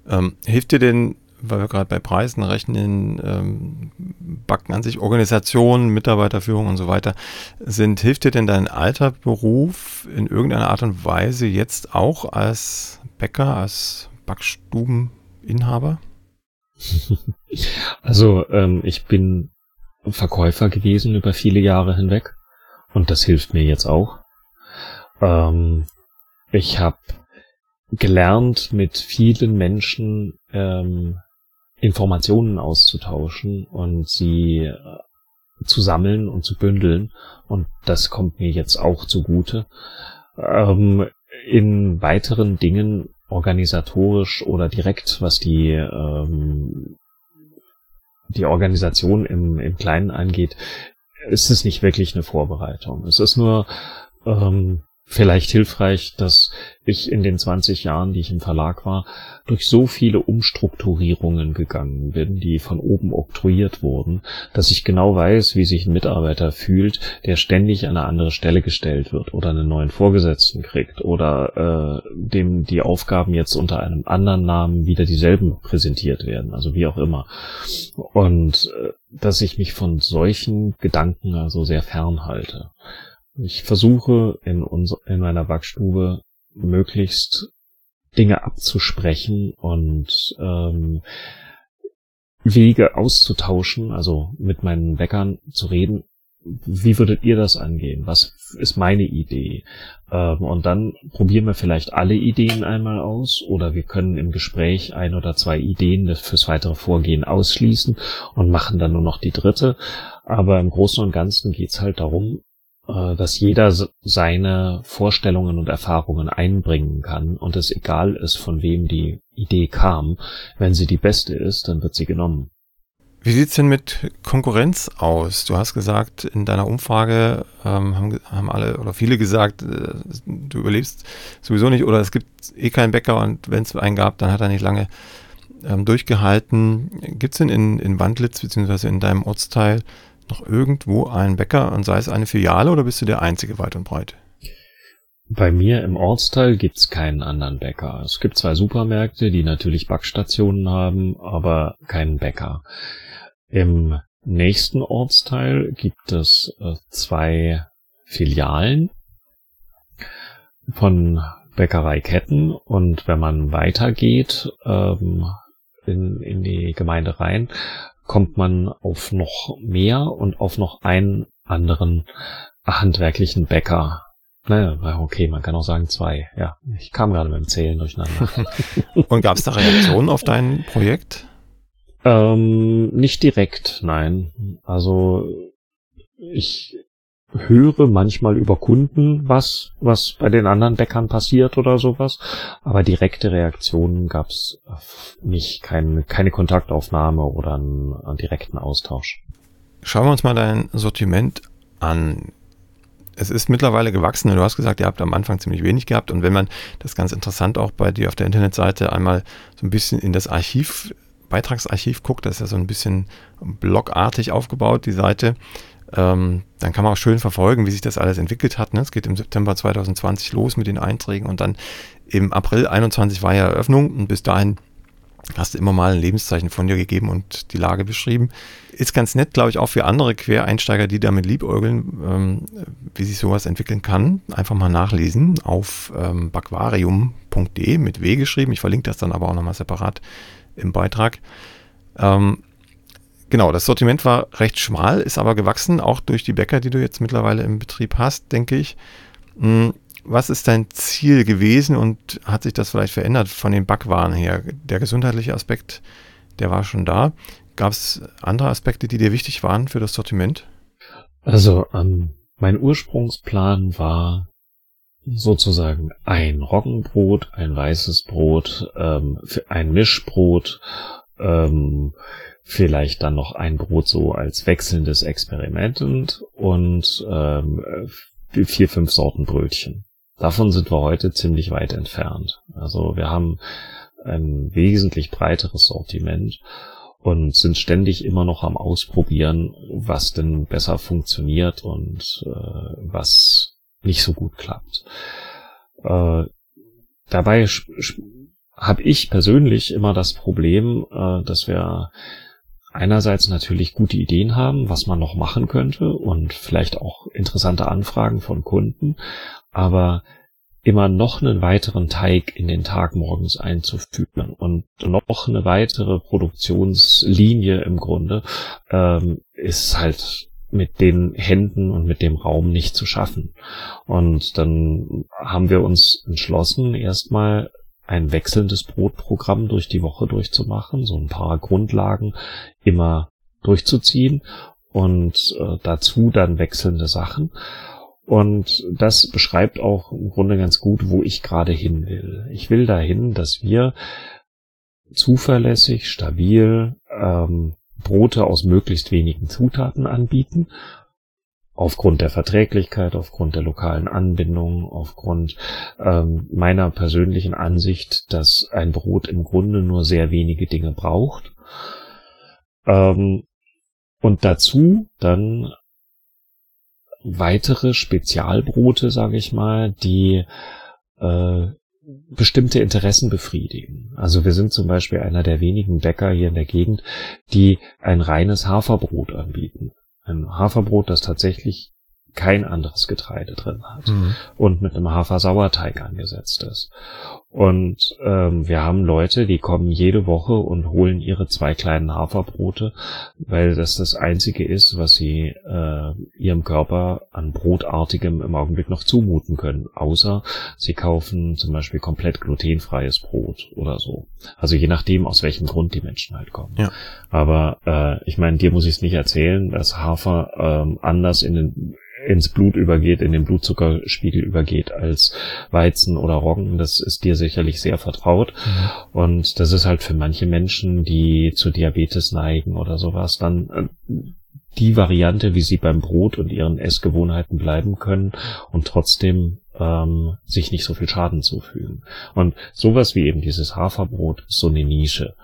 Ähm, hilft dir denn weil wir gerade bei Preisen rechnen, ähm, Backen an sich, Organisation, Mitarbeiterführung und so weiter sind. Hilft dir denn dein alter Beruf in irgendeiner Art und Weise jetzt auch als Bäcker, als Backstubeninhaber? (laughs) Also ähm, ich bin Verkäufer gewesen über viele Jahre hinweg und das hilft mir jetzt auch. Ähm, ich habe gelernt, mit vielen Menschen ähm, Informationen auszutauschen und sie äh, zu sammeln und zu bündeln. Und das kommt mir jetzt auch zugute. Ähm, in weiteren Dingen organisatorisch oder direkt, was die, ähm, die Organisation im, im Kleinen angeht, ist es nicht wirklich eine Vorbereitung. Es ist nur ähm, vielleicht hilfreich, dass ich in den 20 Jahren, die ich im Verlag war, durch so viele Umstrukturierungen gegangen bin, die von oben oktroyiert wurden, dass ich genau weiß, wie sich ein Mitarbeiter fühlt, der ständig an eine andere Stelle gestellt wird oder einen neuen Vorgesetzten kriegt oder äh, dem die Aufgaben jetzt unter einem anderen Namen wieder dieselben präsentiert werden, also wie auch immer. Und äh, dass ich mich von solchen Gedanken also sehr fernhalte. Ich versuche in, unser, in meiner Backstube möglichst Dinge abzusprechen und ähm, Wege auszutauschen, also mit meinen Bäckern zu reden. Wie würdet ihr das angehen? Was ist meine Idee? Ähm, und dann probieren wir vielleicht alle Ideen einmal aus oder wir können im Gespräch ein oder zwei Ideen fürs weitere Vorgehen ausschließen und machen dann nur noch die dritte. Aber im Großen und Ganzen geht's halt darum, dass jeder seine Vorstellungen und Erfahrungen einbringen kann und es egal ist, von wem die Idee kam. Wenn sie die beste ist, dann wird sie genommen. Wie sieht's denn mit Konkurrenz aus? Du hast gesagt, in deiner Umfrage ähm, haben, haben alle oder viele gesagt, äh, du überlebst sowieso nicht oder es gibt eh keinen Bäcker und wenn es einen gab, dann hat er nicht lange ähm, durchgehalten. Gibt's denn in, in Wandlitz beziehungsweise in deinem Ortsteil noch irgendwo einen Bäcker und sei es eine Filiale oder bist du der einzige weit und breit? Bei mir im Ortsteil gibt's keinen anderen Bäcker. Es gibt zwei Supermärkte, die natürlich Backstationen haben, aber keinen Bäcker. Im nächsten Ortsteil gibt es äh, zwei Filialen von Bäckereiketten und wenn man weitergeht ähm, in, in die Gemeinde rein, kommt man auf noch mehr und auf noch einen anderen handwerklichen Bäcker. Naja, okay, man kann auch sagen zwei. Ja, ich kam gerade mit dem Zählen durcheinander. (laughs) und gab es da Reaktionen auf dein Projekt? Ähm, nicht direkt, nein. Also ich höre manchmal über Kunden was, was bei den anderen Bäckern passiert oder sowas, aber direkte Reaktionen gab's nicht, keine, keine Kontaktaufnahme oder einen, einen direkten Austausch. Schauen wir uns mal dein Sortiment an. Es ist mittlerweile gewachsen. Du hast gesagt, ihr habt am Anfang ziemlich wenig gehabt. Und wenn man das ganz interessant auch bei dir auf der Internetseite einmal so ein bisschen in das Archiv Beitragsarchiv guckt, das ist ja so ein bisschen blogartig aufgebaut, die Seite, ähm, dann kann man auch schön verfolgen, wie sich das alles entwickelt hat. Ne? Es geht im September 2020 los mit den Einträgen und dann im April 21 war ja Eröffnung und bis dahin hast du immer mal ein Lebenszeichen von dir gegeben und die Lage beschrieben. Ist ganz nett, glaube ich, auch für andere Quereinsteiger, die damit liebäugeln, ähm, wie sich sowas entwickeln kann. Einfach mal nachlesen auf ähm, baquarium.de mit W geschrieben. Ich verlinke das dann aber auch nochmal separat im Beitrag. Ähm, genau, das Sortiment war recht schmal, ist aber gewachsen, auch durch die Bäcker, die du jetzt mittlerweile im Betrieb hast, denke ich. Hm, was ist dein Ziel gewesen und hat sich das vielleicht verändert von den Backwaren her? Der gesundheitliche Aspekt, der war schon da. Gab es andere Aspekte, die dir wichtig waren für das Sortiment? Also ähm, mein Ursprungsplan war sozusagen ein Roggenbrot, ein weißes Brot, ähm, ein Mischbrot, ähm, vielleicht dann noch ein Brot so als wechselndes Experiment und, ähm, vier, fünf Sorten Brötchen. Davon sind wir heute ziemlich weit entfernt. Also wir haben ein wesentlich breiteres Sortiment und sind ständig immer noch am Ausprobieren, was denn besser funktioniert und äh, was nicht so gut klappt. Äh, dabei habe ich persönlich immer das Problem, äh, dass wir einerseits natürlich gute Ideen haben, was man noch machen könnte und vielleicht auch interessante Anfragen von Kunden, aber immer noch einen weiteren Teig in den Tag morgens einzuführen und noch eine weitere Produktionslinie im Grunde ähm, ist halt mit den Händen und mit dem Raum nicht zu schaffen. Und dann haben wir uns entschlossen, erstmal ein wechselndes Brotprogramm durch die Woche durchzumachen, so ein paar Grundlagen immer durchzuziehen und äh, dazu dann wechselnde Sachen. Und das beschreibt auch im Grunde ganz gut, wo ich gerade hin will. Ich will dahin, dass wir zuverlässig, stabil ähm, Brote aus möglichst wenigen Zutaten anbieten. Aufgrund der Verträglichkeit, aufgrund der lokalen Anbindung, aufgrund ähm, meiner persönlichen Ansicht, dass ein Brot im Grunde nur sehr wenige Dinge braucht. Ähm, und dazu dann weitere Spezialbrote, sage ich mal, die äh, bestimmte Interessen befriedigen. Also wir sind zum Beispiel einer der wenigen Bäcker hier in der Gegend, die ein reines Haferbrot anbieten. Ein Haferbrot, das tatsächlich kein anderes Getreide drin hat mhm. und mit einem Hafer-Sauerteig angesetzt ist. Und ähm, wir haben Leute, die kommen jede Woche und holen ihre zwei kleinen Haferbrote, weil das das einzige ist, was sie äh, ihrem Körper an Brotartigem im Augenblick noch zumuten können. Außer sie kaufen zum Beispiel komplett glutenfreies Brot oder so. Also je nachdem, aus welchem Grund die Menschen halt kommen. Ja. Aber äh, ich meine, dir muss ich es nicht erzählen, dass Hafer ähm, anders in den ins Blut übergeht, in den Blutzuckerspiegel übergeht als Weizen oder Roggen. Das ist dir sicherlich sehr vertraut. Mhm. Und das ist halt für manche Menschen, die zu Diabetes neigen oder sowas, dann äh, die Variante, wie sie beim Brot und ihren Essgewohnheiten bleiben können und trotzdem ähm, sich nicht so viel Schaden zufügen. Und sowas wie eben dieses Haferbrot ist so eine Nische.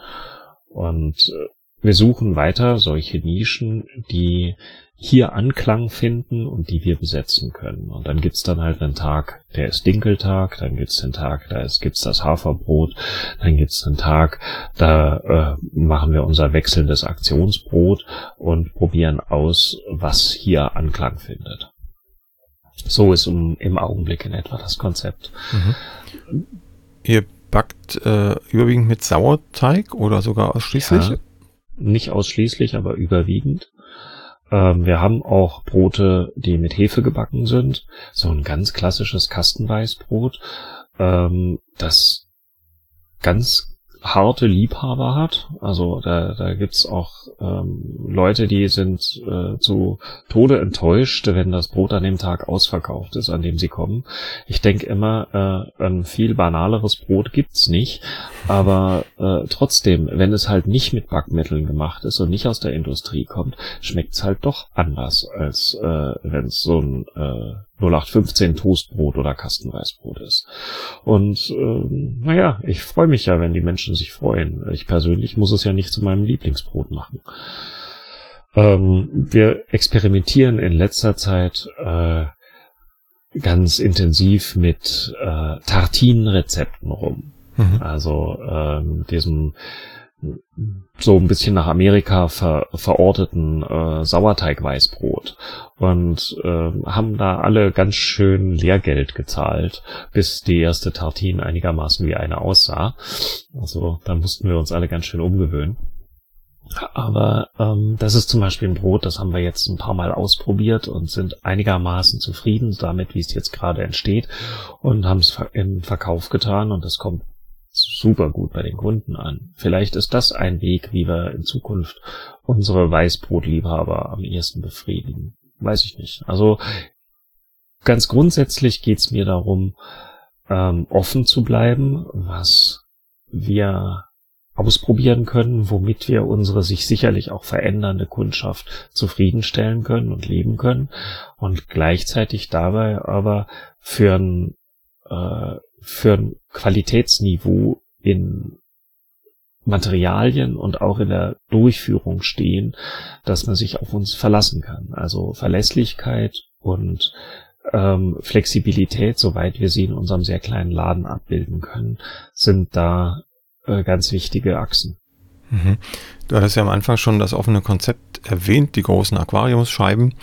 Und äh, wir suchen weiter solche Nischen, die hier Anklang finden und die wir besetzen können. Und dann gibt's dann halt einen Tag, der ist Dinkeltag, dann gibt's den Tag, da ist, gibt's das Haferbrot, dann gibt's einen Tag, da äh, machen wir unser wechselndes Aktionsbrot und probieren aus, was hier Anklang findet. So ist um, im Augenblick in etwa das Konzept. Mhm. Ihr backt äh, überwiegend mit Sauerteig oder sogar ausschließlich? Ja, nicht ausschließlich, aber überwiegend. Ähm, wir haben auch Brote, die mit Hefe gebacken sind. So ein ganz klassisches Kastenweißbrot, ähm, das ganz harte Liebhaber hat. Also da, da gibt's auch ähm, Leute, die sind äh, zu Tode enttäuscht, wenn das Brot an dem Tag ausverkauft ist, an dem sie kommen. Ich denke immer, äh, ein viel banaleres Brot gibt's nicht. Aber äh, trotzdem, wenn es halt nicht mit Backmitteln gemacht ist und nicht aus der Industrie kommt, schmeckt es halt doch anders, als äh, wenn es so ein äh, 0815 Toastbrot oder Kastenweißbrot ist. Und äh, naja, ich freue mich ja, wenn die Menschen sich freuen. Ich persönlich muss es ja nicht zu meinem Lieblingsbrot machen. Ähm, wir experimentieren in letzter Zeit äh, ganz intensiv mit äh, Tartinrezepten rum. Mhm. Also ähm, diesem so ein bisschen nach Amerika ver, verorteten äh, Sauerteigweißbrot und äh, haben da alle ganz schön Lehrgeld gezahlt, bis die erste Tartine einigermaßen wie eine aussah. Also da mussten wir uns alle ganz schön umgewöhnen. Aber ähm, das ist zum Beispiel ein Brot, das haben wir jetzt ein paar Mal ausprobiert und sind einigermaßen zufrieden damit, wie es jetzt gerade entsteht und haben es im Verkauf getan und das kommt super gut bei den Kunden an. Vielleicht ist das ein Weg, wie wir in Zukunft unsere Weißbrotliebhaber am ehesten befriedigen. Weiß ich nicht. Also ganz grundsätzlich geht's mir darum, ähm, offen zu bleiben, was wir ausprobieren können, womit wir unsere sich sicherlich auch verändernde Kundschaft zufriedenstellen können und leben können und gleichzeitig dabei aber für ein, äh, für ein Qualitätsniveau in Materialien und auch in der Durchführung stehen, dass man sich auf uns verlassen kann. Also Verlässlichkeit und ähm, Flexibilität, soweit wir sie in unserem sehr kleinen Laden abbilden können, sind da äh, ganz wichtige Achsen. Mhm. Du hattest ja am Anfang schon das offene Konzept erwähnt, die großen Aquariumsscheiben.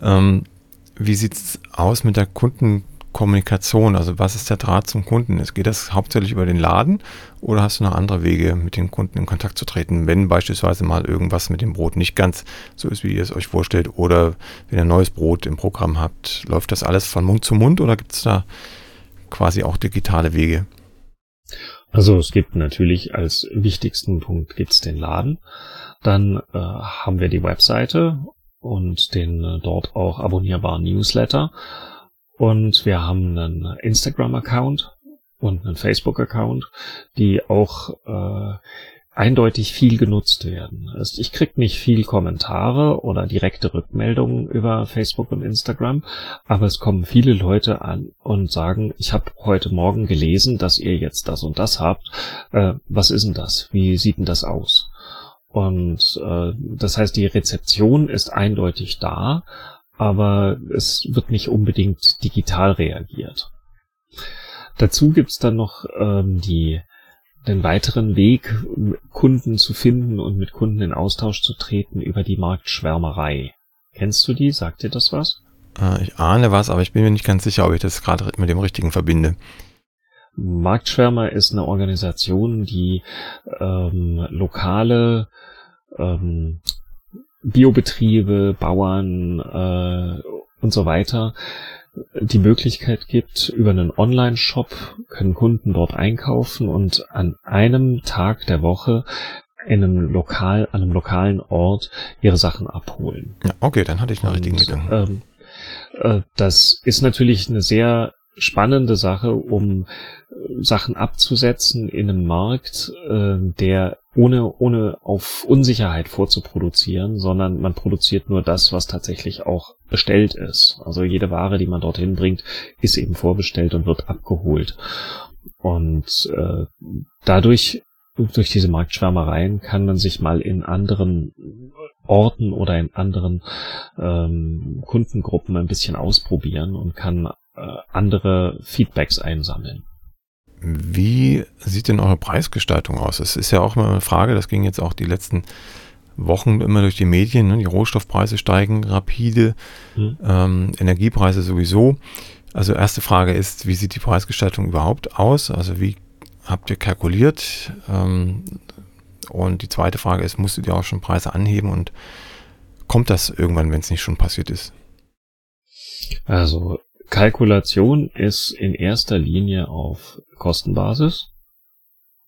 Ähm, wie sieht's aus mit der Kundenkommunikation? Also was ist der Draht zum Kunden? Geht das hauptsächlich über den Laden oder hast du noch andere Wege, mit den Kunden in Kontakt zu treten, wenn beispielsweise mal irgendwas mit dem Brot nicht ganz so ist, wie ihr es euch vorstellt, oder wenn ihr neues Brot im Programm habt, läuft das alles von Mund zu Mund oder gibt es da quasi auch digitale Wege? Also es gibt natürlich als wichtigsten Punkt gibt's den Laden. Dann äh, haben wir die Webseite und den äh, dort auch abonnierbaren Newsletter. Und wir haben einen Instagram-Account und einen Facebook-Account, die auch äh, eindeutig viel genutzt werden. Also ich krieg nicht viel Kommentare oder direkte Rückmeldungen über Facebook und Instagram, aber es kommen viele Leute an und sagen, ich habe heute Morgen gelesen, dass ihr jetzt das und das habt. Äh, was ist denn das? Wie sieht denn das aus? Und äh, das heißt, die Rezeption ist eindeutig da, aber es wird nicht unbedingt digital reagiert. Dazu gibt's dann noch ähm, die den weiteren Weg, Kunden zu finden und mit Kunden in Austausch zu treten über die Marktschwärmerei. Kennst du die? Sagt dir das was? Äh, ich ahne was, aber ich bin mir nicht ganz sicher, ob ich das gerade mit dem richtigen verbinde. Marktschwärmer ist eine Organisation, die ähm, lokale ähm, Biobetriebe, Bauern äh, und so weiter die Möglichkeit gibt, über einen Online-Shop können Kunden dort einkaufen und an einem Tag der Woche in einem lokal, an einem lokalen Ort ihre Sachen abholen. Ja, okay, dann hatte ich einen richtigen Gedanken. Ähm, äh, das ist natürlich eine sehr spannende Sache, um äh, Sachen abzusetzen in einem Markt, äh, der ohne, ohne auf Unsicherheit vorzuproduzieren, sondern man produziert nur das, was tatsächlich auch bestellt ist. Also jede Ware, die man dorthin bringt, ist eben vorbestellt und wird abgeholt. Und äh, dadurch, durch diese Marktschwärmereien, kann man sich mal in anderen Orten oder in anderen ähm, Kundengruppen ein bisschen ausprobieren und kann andere Feedbacks einsammeln. Wie sieht denn eure Preisgestaltung aus? Es ist ja auch immer eine Frage, das ging jetzt auch die letzten Wochen immer durch die Medien. Ne? Die Rohstoffpreise steigen rapide, mhm. ähm, Energiepreise sowieso. Also erste Frage ist, wie sieht die Preisgestaltung überhaupt aus? Also wie habt ihr kalkuliert? Ähm, und die zweite Frage ist, musstet ihr auch schon Preise anheben und kommt das irgendwann, wenn es nicht schon passiert ist? Also Kalkulation ist in erster Linie auf Kostenbasis.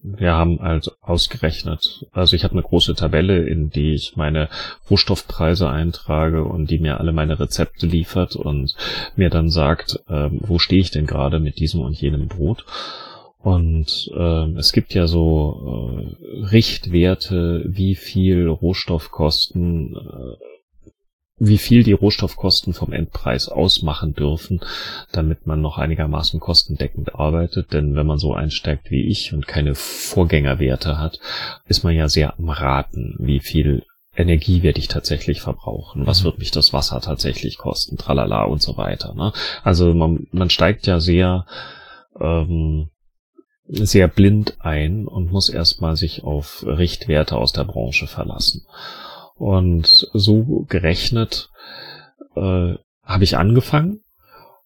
Wir haben also ausgerechnet, also ich habe eine große Tabelle, in die ich meine Rohstoffpreise eintrage und die mir alle meine Rezepte liefert und mir dann sagt, äh, wo stehe ich denn gerade mit diesem und jenem Brot. Und äh, es gibt ja so äh, Richtwerte, wie viel Rohstoffkosten, äh, wie viel die Rohstoffkosten vom Endpreis ausmachen dürfen, damit man noch einigermaßen kostendeckend arbeitet. Denn wenn man so einsteigt wie ich und keine Vorgängerwerte hat, ist man ja sehr am Raten, wie viel Energie werde ich tatsächlich verbrauchen? Was mhm. wird mich das Wasser tatsächlich kosten? Tralala und so weiter. Ne? Also man, man steigt ja sehr ähm, sehr blind ein und muss erstmal sich auf Richtwerte aus der Branche verlassen. Und so gerechnet äh, habe ich angefangen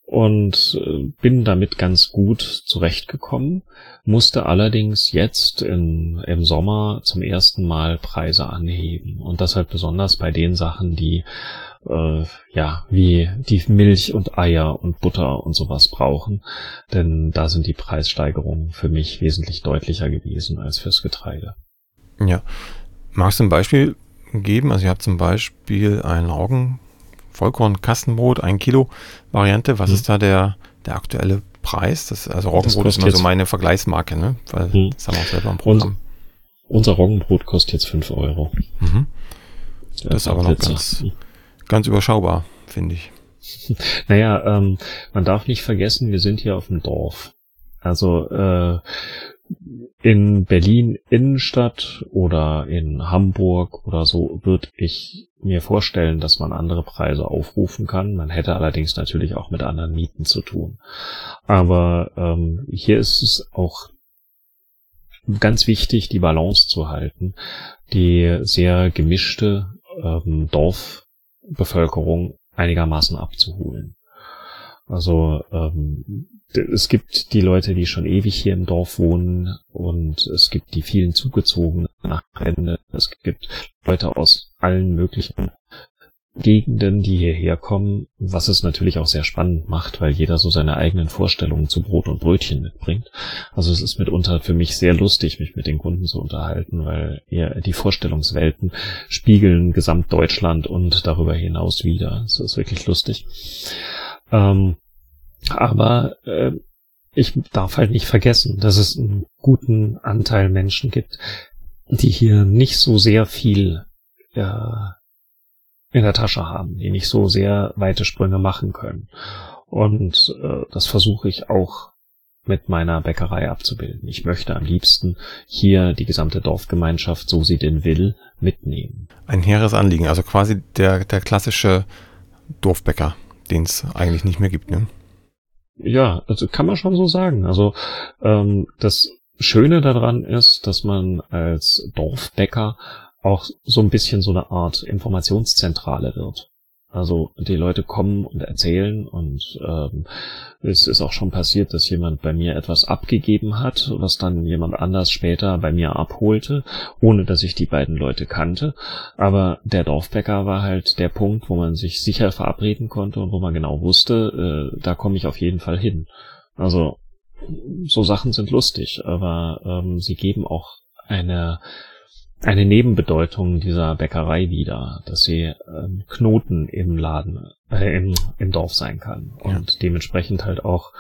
und äh, bin damit ganz gut zurechtgekommen, musste allerdings jetzt in, im Sommer zum ersten Mal Preise anheben. Und das halt besonders bei den Sachen, die äh, ja wie die Milch und Eier und Butter und sowas brauchen, denn da sind die Preissteigerungen für mich wesentlich deutlicher gewesen als fürs Getreide. Ja, magst du ein Beispiel geben? Also ihr habt zum Beispiel einen Roggen Vollkorn-Kastenbrot, ein Kilo Variante. Was hm. ist da der, der aktuelle Preis? Das, also Roggenbrot das ist immer so meine Vergleichsmarke, ne? Weil hm. das haben wir auch selber im Programm. Unser, unser Roggenbrot kostet jetzt fünf Euro. Mhm. Das, das ist aber noch ganz, ganz überschaubar, finde ich. (laughs) naja, ähm, man darf nicht vergessen, wir sind hier auf dem Dorf. Also äh, in Berlin Innenstadt oder in Hamburg oder so würde ich mir vorstellen, dass man andere Preise aufrufen kann. Man hätte allerdings natürlich auch mit anderen Mieten zu tun. Aber ähm, hier ist es auch ganz wichtig, die Balance zu halten. Die sehr gemischte ähm, Dorfbevölkerung einigermaßen abzuholen. Also ähm, es gibt die Leute, die schon ewig hier im Dorf wohnen und es gibt die vielen zugezogenen Nachrende. Es gibt Leute aus allen möglichen Gegenden, die hierher kommen, was es natürlich auch sehr spannend macht, weil jeder so seine eigenen Vorstellungen zu Brot und Brötchen mitbringt. Also es ist mitunter für mich sehr lustig, mich mit den Kunden zu unterhalten, weil die Vorstellungswelten spiegeln Gesamtdeutschland und darüber hinaus wieder. Es ist wirklich lustig. Ähm, aber äh, ich darf halt nicht vergessen, dass es einen guten Anteil Menschen gibt, die hier nicht so sehr viel äh, in der Tasche haben, die nicht so sehr weite Sprünge machen können. Und äh, das versuche ich auch mit meiner Bäckerei abzubilden. Ich möchte am liebsten hier die gesamte Dorfgemeinschaft, so sie denn will, mitnehmen. Ein hehres Anliegen, also quasi der, der klassische Dorfbäcker, den es eigentlich nicht mehr gibt, ne? Ja, also kann man schon so sagen. Also ähm, das Schöne daran ist, dass man als Dorfbäcker auch so ein bisschen so eine Art Informationszentrale wird. Also die Leute kommen und erzählen und ähm, es ist auch schon passiert, dass jemand bei mir etwas abgegeben hat, was dann jemand anders später bei mir abholte, ohne dass ich die beiden Leute kannte. Aber der Dorfbäcker war halt der Punkt, wo man sich sicher verabreden konnte und wo man genau wusste, äh, da komme ich auf jeden Fall hin. Also so Sachen sind lustig, aber ähm, sie geben auch eine eine Nebenbedeutung dieser Bäckerei wieder, dass sie ähm, Knoten im Laden, äh, im, im Dorf sein kann und ja. dementsprechend halt auch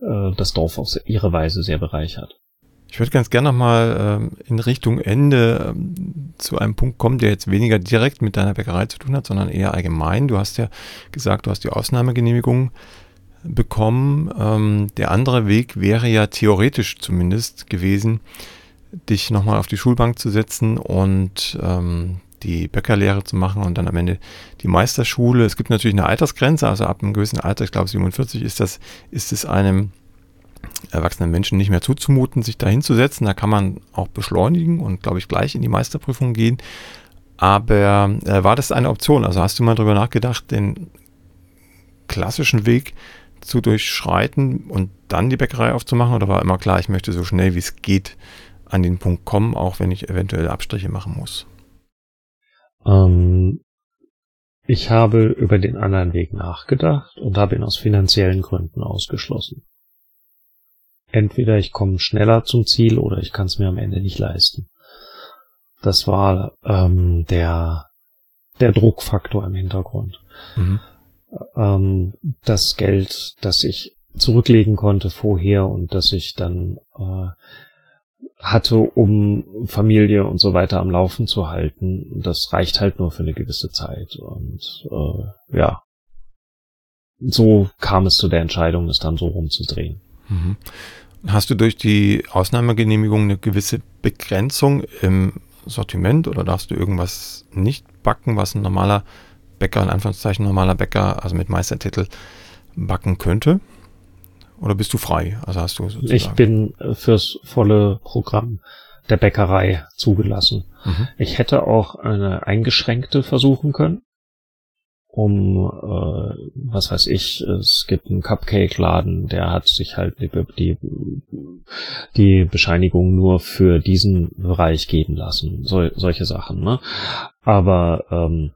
äh, das Dorf auf ihre Weise sehr bereichert. Ich würde ganz gerne nochmal ähm, in Richtung Ende ähm, zu einem Punkt kommen, der jetzt weniger direkt mit deiner Bäckerei zu tun hat, sondern eher allgemein. Du hast ja gesagt, du hast die Ausnahmegenehmigung bekommen. Ähm, der andere Weg wäre ja theoretisch zumindest gewesen, dich nochmal auf die Schulbank zu setzen und ähm, die Bäckerlehre zu machen und dann am Ende die Meisterschule. Es gibt natürlich eine Altersgrenze, also ab einem gewissen Alter, ich glaube 47, ist das, ist es einem erwachsenen Menschen nicht mehr zuzumuten, sich da hinzusetzen. Da kann man auch beschleunigen und, glaube ich, gleich in die Meisterprüfung gehen. Aber äh, war das eine Option? Also hast du mal darüber nachgedacht, den klassischen Weg zu durchschreiten und dann die Bäckerei aufzumachen? Oder war immer klar, ich möchte so schnell wie es geht an den Punkt kommen, auch wenn ich eventuell Abstriche machen muss? Ähm, ich habe über den anderen Weg nachgedacht und habe ihn aus finanziellen Gründen ausgeschlossen. Entweder ich komme schneller zum Ziel oder ich kann es mir am Ende nicht leisten. Das war ähm, der, der Druckfaktor im Hintergrund. Mhm. Ähm, das Geld, das ich zurücklegen konnte vorher und dass ich dann äh, hatte, um Familie und so weiter am Laufen zu halten. Das reicht halt nur für eine gewisse Zeit. Und äh, ja, so kam es zu der Entscheidung, es dann so rumzudrehen. Mhm. Hast du durch die Ausnahmegenehmigung eine gewisse Begrenzung im Sortiment oder darfst du irgendwas nicht backen, was ein normaler Bäcker, in Anführungszeichen normaler Bäcker, also mit Meistertitel, backen könnte? Oder bist du frei? Also hast du sozusagen Ich bin äh, fürs volle Programm der Bäckerei zugelassen. Mhm. Ich hätte auch eine eingeschränkte versuchen können, um, äh, was weiß ich, es gibt einen Cupcake-Laden, der hat sich halt die, die, die Bescheinigung nur für diesen Bereich geben lassen. So, solche Sachen, ne? Aber ähm,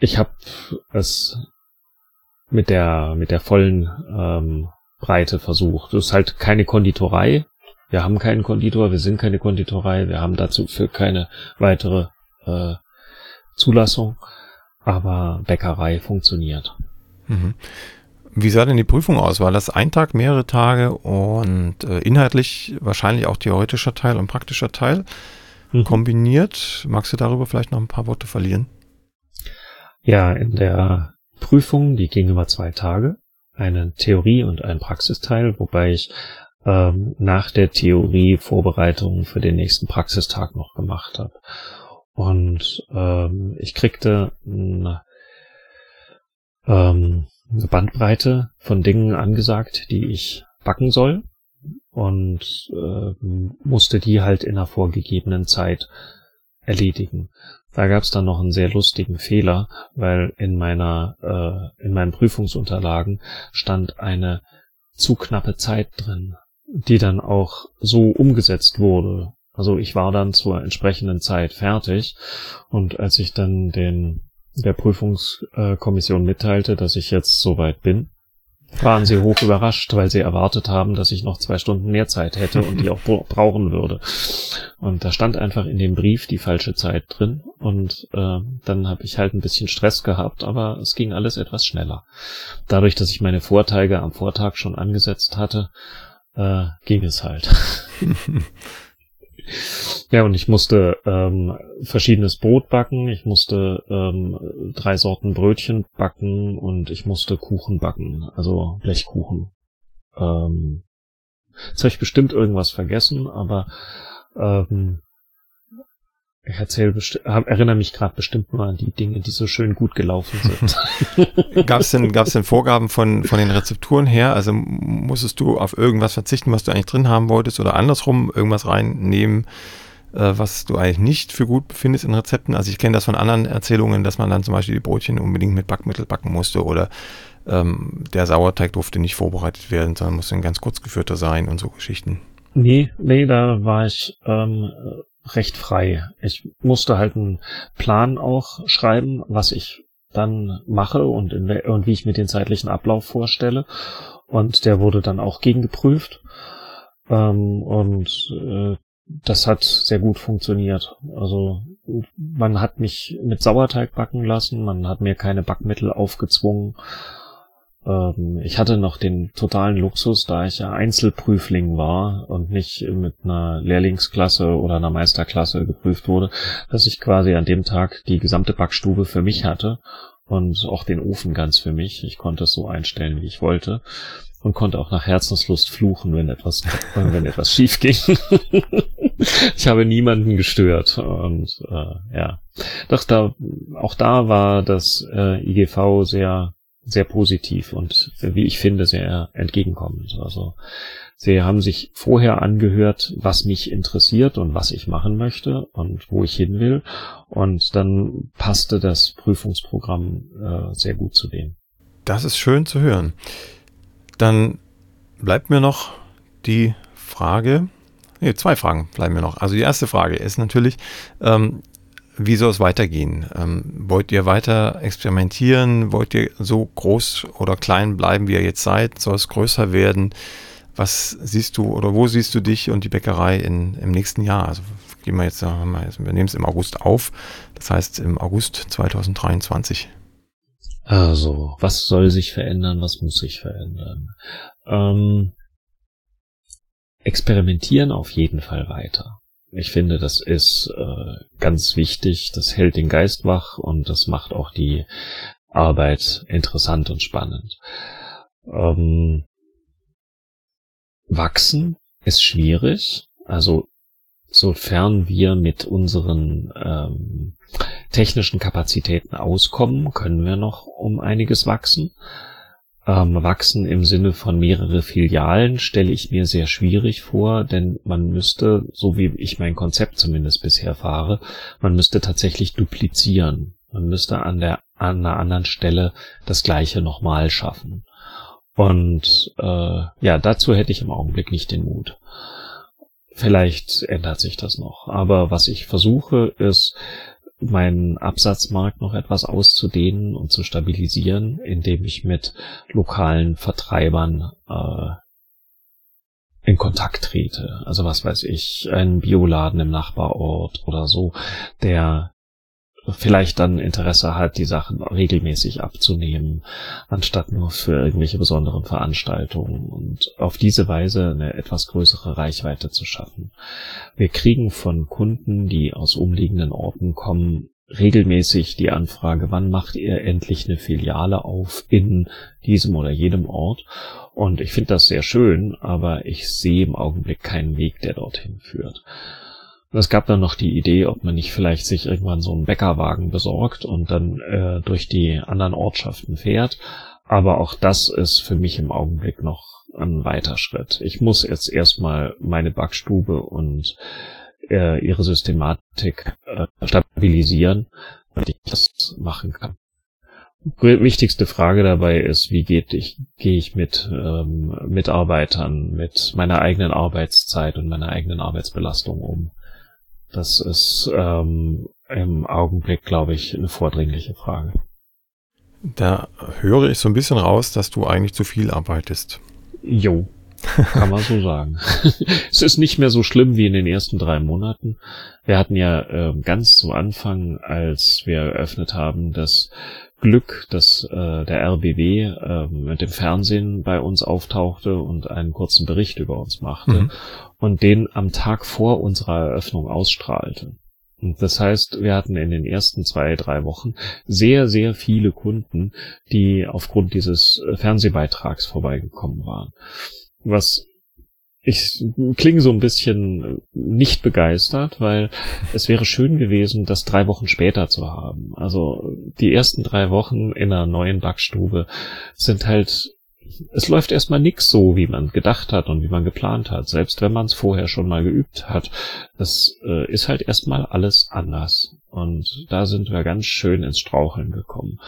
ich habe es mit der mit der vollen ähm, Breite versucht. Es ist halt keine Konditorei. Wir haben keinen Konditor, wir sind keine Konditorei, wir haben dazu für keine weitere äh, Zulassung, aber Bäckerei funktioniert. Mhm. Wie sah denn die Prüfung aus? War das ein Tag, mehrere Tage und äh, inhaltlich wahrscheinlich auch theoretischer Teil und praktischer Teil mhm. kombiniert? Magst du darüber vielleicht noch ein paar Worte verlieren? Ja, in der Prüfung, die ging über zwei Tage, eine Theorie und ein Praxisteil, wobei ich ähm, nach der Theorie Vorbereitungen für den nächsten Praxistag noch gemacht habe. Und ähm, ich kriegte eine, ähm, eine Bandbreite von Dingen angesagt, die ich backen soll und äh, musste die halt in einer vorgegebenen Zeit erledigen. Da gab es dann noch einen sehr lustigen Fehler, weil in meiner äh, in meinen Prüfungsunterlagen stand eine zu knappe Zeit drin, die dann auch so umgesetzt wurde. Also ich war dann zur entsprechenden Zeit fertig und als ich dann den der Prüfungskommission mitteilte, dass ich jetzt soweit bin, waren sie hoch überrascht, weil sie erwartet haben, dass ich noch zwei Stunden mehr Zeit hätte und die auch brauchen würde. Und da stand einfach in dem Brief die falsche Zeit drin und äh, dann habe ich halt ein bisschen Stress gehabt, aber es ging alles etwas schneller. Dadurch, dass ich meine Vorteige am Vortag schon angesetzt hatte, äh, ging es halt. (laughs) Ja, und ich musste ähm, verschiedenes Brot backen, ich musste ähm, drei Sorten Brötchen backen und ich musste Kuchen backen, also Blechkuchen. Ähm, jetzt habe ich bestimmt irgendwas vergessen, aber ähm, ich erzähl erinnere mich gerade bestimmt nur an die Dinge, die so schön gut gelaufen sind. (laughs) gab es denn, gab's denn Vorgaben von, von den Rezepturen her? Also musstest du auf irgendwas verzichten, was du eigentlich drin haben wolltest oder andersrum irgendwas reinnehmen, äh, was du eigentlich nicht für gut befindest in Rezepten? Also ich kenne das von anderen Erzählungen, dass man dann zum Beispiel die Brötchen unbedingt mit Backmittel backen musste oder ähm, der Sauerteig durfte nicht vorbereitet werden, sondern musste ein ganz kurz geführter sein und so Geschichten. Nee, nee, da war ich ähm, recht frei. Ich musste halt einen Plan auch schreiben, was ich dann mache und, in, und wie ich mir den zeitlichen Ablauf vorstelle. Und der wurde dann auch gegengeprüft. Ähm, und äh, das hat sehr gut funktioniert. Also man hat mich mit Sauerteig backen lassen, man hat mir keine Backmittel aufgezwungen. Ähm, ich hatte noch den totalen Luxus, da ich ja Einzelprüfling war und nicht mit einer Lehrlingsklasse oder einer Meisterklasse geprüft wurde, dass ich quasi an dem Tag die gesamte Backstube für mich hatte und auch den Ofen ganz für mich. Ich konnte es so einstellen, wie ich wollte und konnte auch nach Herzenslust fluchen, wenn etwas, (laughs) wenn etwas schief ging. (laughs) ich habe niemanden gestört und äh, ja, doch da auch da war das äh, IGV sehr sehr positiv und wie ich finde sehr entgegenkommend. Also sie haben sich vorher angehört, was mich interessiert und was ich machen möchte und wo ich hin will und dann passte das Prüfungsprogramm äh, sehr gut zu denen. Das ist schön zu hören. Dann bleibt mir noch die Frage, nee, zwei Fragen bleiben mir noch. Also die erste Frage ist natürlich, ähm, wie soll es weitergehen? Ähm, wollt ihr weiter experimentieren? Wollt ihr so groß oder klein bleiben, wie ihr jetzt seid? Soll es größer werden? Was siehst du oder wo siehst du dich und die Bäckerei in, im nächsten Jahr? Also gehen wir jetzt, wir nehmen es im August auf, das heißt im August 2023. Also, was soll sich verändern, was muss sich verändern? Ähm, experimentieren auf jeden Fall weiter. Ich finde, das ist äh, ganz wichtig, das hält den Geist wach und das macht auch die Arbeit interessant und spannend. Ähm, wachsen ist schwierig, also sofern wir mit unseren ähm, technischen Kapazitäten auskommen, können wir noch um einiges wachsen. Ähm, wachsen im Sinne von mehrere Filialen stelle ich mir sehr schwierig vor, denn man müsste, so wie ich mein Konzept zumindest bisher fahre, man müsste tatsächlich duplizieren. Man müsste an der an einer anderen Stelle das gleiche nochmal schaffen. Und äh, ja, dazu hätte ich im Augenblick nicht den Mut. Vielleicht ändert sich das noch. Aber was ich versuche, ist, meinen Absatzmarkt noch etwas auszudehnen und zu stabilisieren, indem ich mit lokalen Vertreibern äh, in Kontakt trete. Also was weiß ich, ein Bioladen im Nachbarort oder so, der vielleicht dann Interesse hat, die Sachen regelmäßig abzunehmen, anstatt nur für irgendwelche besonderen Veranstaltungen und auf diese Weise eine etwas größere Reichweite zu schaffen. Wir kriegen von Kunden, die aus umliegenden Orten kommen, regelmäßig die Anfrage, wann macht ihr endlich eine Filiale auf in diesem oder jedem Ort? Und ich finde das sehr schön, aber ich sehe im Augenblick keinen Weg, der dorthin führt. Es gab dann noch die Idee, ob man nicht vielleicht sich irgendwann so einen Bäckerwagen besorgt und dann äh, durch die anderen Ortschaften fährt. Aber auch das ist für mich im Augenblick noch ein weiter Schritt. Ich muss jetzt erstmal meine Backstube und äh, ihre Systematik äh, stabilisieren, damit ich das machen kann. Wichtigste Frage dabei ist, wie geht ich, gehe ich mit ähm, Mitarbeitern, mit meiner eigenen Arbeitszeit und meiner eigenen Arbeitsbelastung um. Das ist ähm, im Augenblick, glaube ich, eine vordringliche Frage. Da höre ich so ein bisschen raus, dass du eigentlich zu viel arbeitest. Jo, kann man so sagen. (laughs) es ist nicht mehr so schlimm wie in den ersten drei Monaten. Wir hatten ja äh, ganz zu Anfang, als wir eröffnet haben, das Glück, dass äh, der RBW äh, mit dem Fernsehen bei uns auftauchte und einen kurzen Bericht über uns machte mhm. und den am Tag vor unserer Eröffnung ausstrahlte. Und das heißt, wir hatten in den ersten zwei, drei Wochen sehr, sehr viele Kunden, die aufgrund dieses äh, Fernsehbeitrags vorbeigekommen waren. Was ich klinge so ein bisschen nicht begeistert, weil (laughs) es wäre schön gewesen, das drei Wochen später zu haben. Also die ersten drei Wochen in einer neuen Backstube sind halt es läuft erstmal nix so, wie man gedacht hat und wie man geplant hat, selbst wenn man es vorher schon mal geübt hat. Das äh, ist halt erstmal alles anders. Und da sind wir ganz schön ins Straucheln gekommen.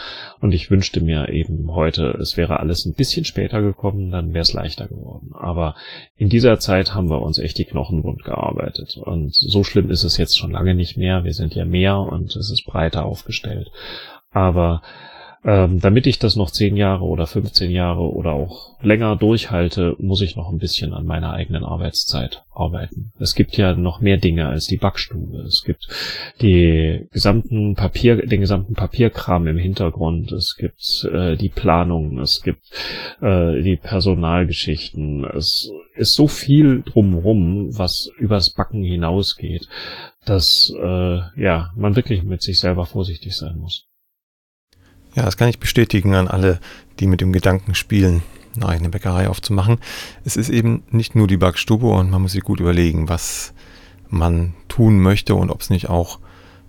Und ich wünschte mir eben heute, es wäre alles ein bisschen später gekommen, dann wäre es leichter geworden. Aber in dieser Zeit haben wir uns echt die Knochen wund gearbeitet. Und so schlimm ist es jetzt schon lange nicht mehr. Wir sind ja mehr und es ist breiter aufgestellt. Aber ähm, damit ich das noch 10 Jahre oder 15 Jahre oder auch länger durchhalte, muss ich noch ein bisschen an meiner eigenen Arbeitszeit arbeiten. Es gibt ja noch mehr Dinge als die Backstube. Es gibt die gesamten Papier, den gesamten Papierkram im Hintergrund. Es gibt äh, die Planung. Es gibt äh, die Personalgeschichten. Es ist so viel drumherum, was übers Backen hinausgeht, dass äh, ja man wirklich mit sich selber vorsichtig sein muss. Ja, das kann ich bestätigen an alle, die mit dem Gedanken spielen, eine eigene Bäckerei aufzumachen. Es ist eben nicht nur die Backstube und man muss sich gut überlegen, was man tun möchte und ob es nicht auch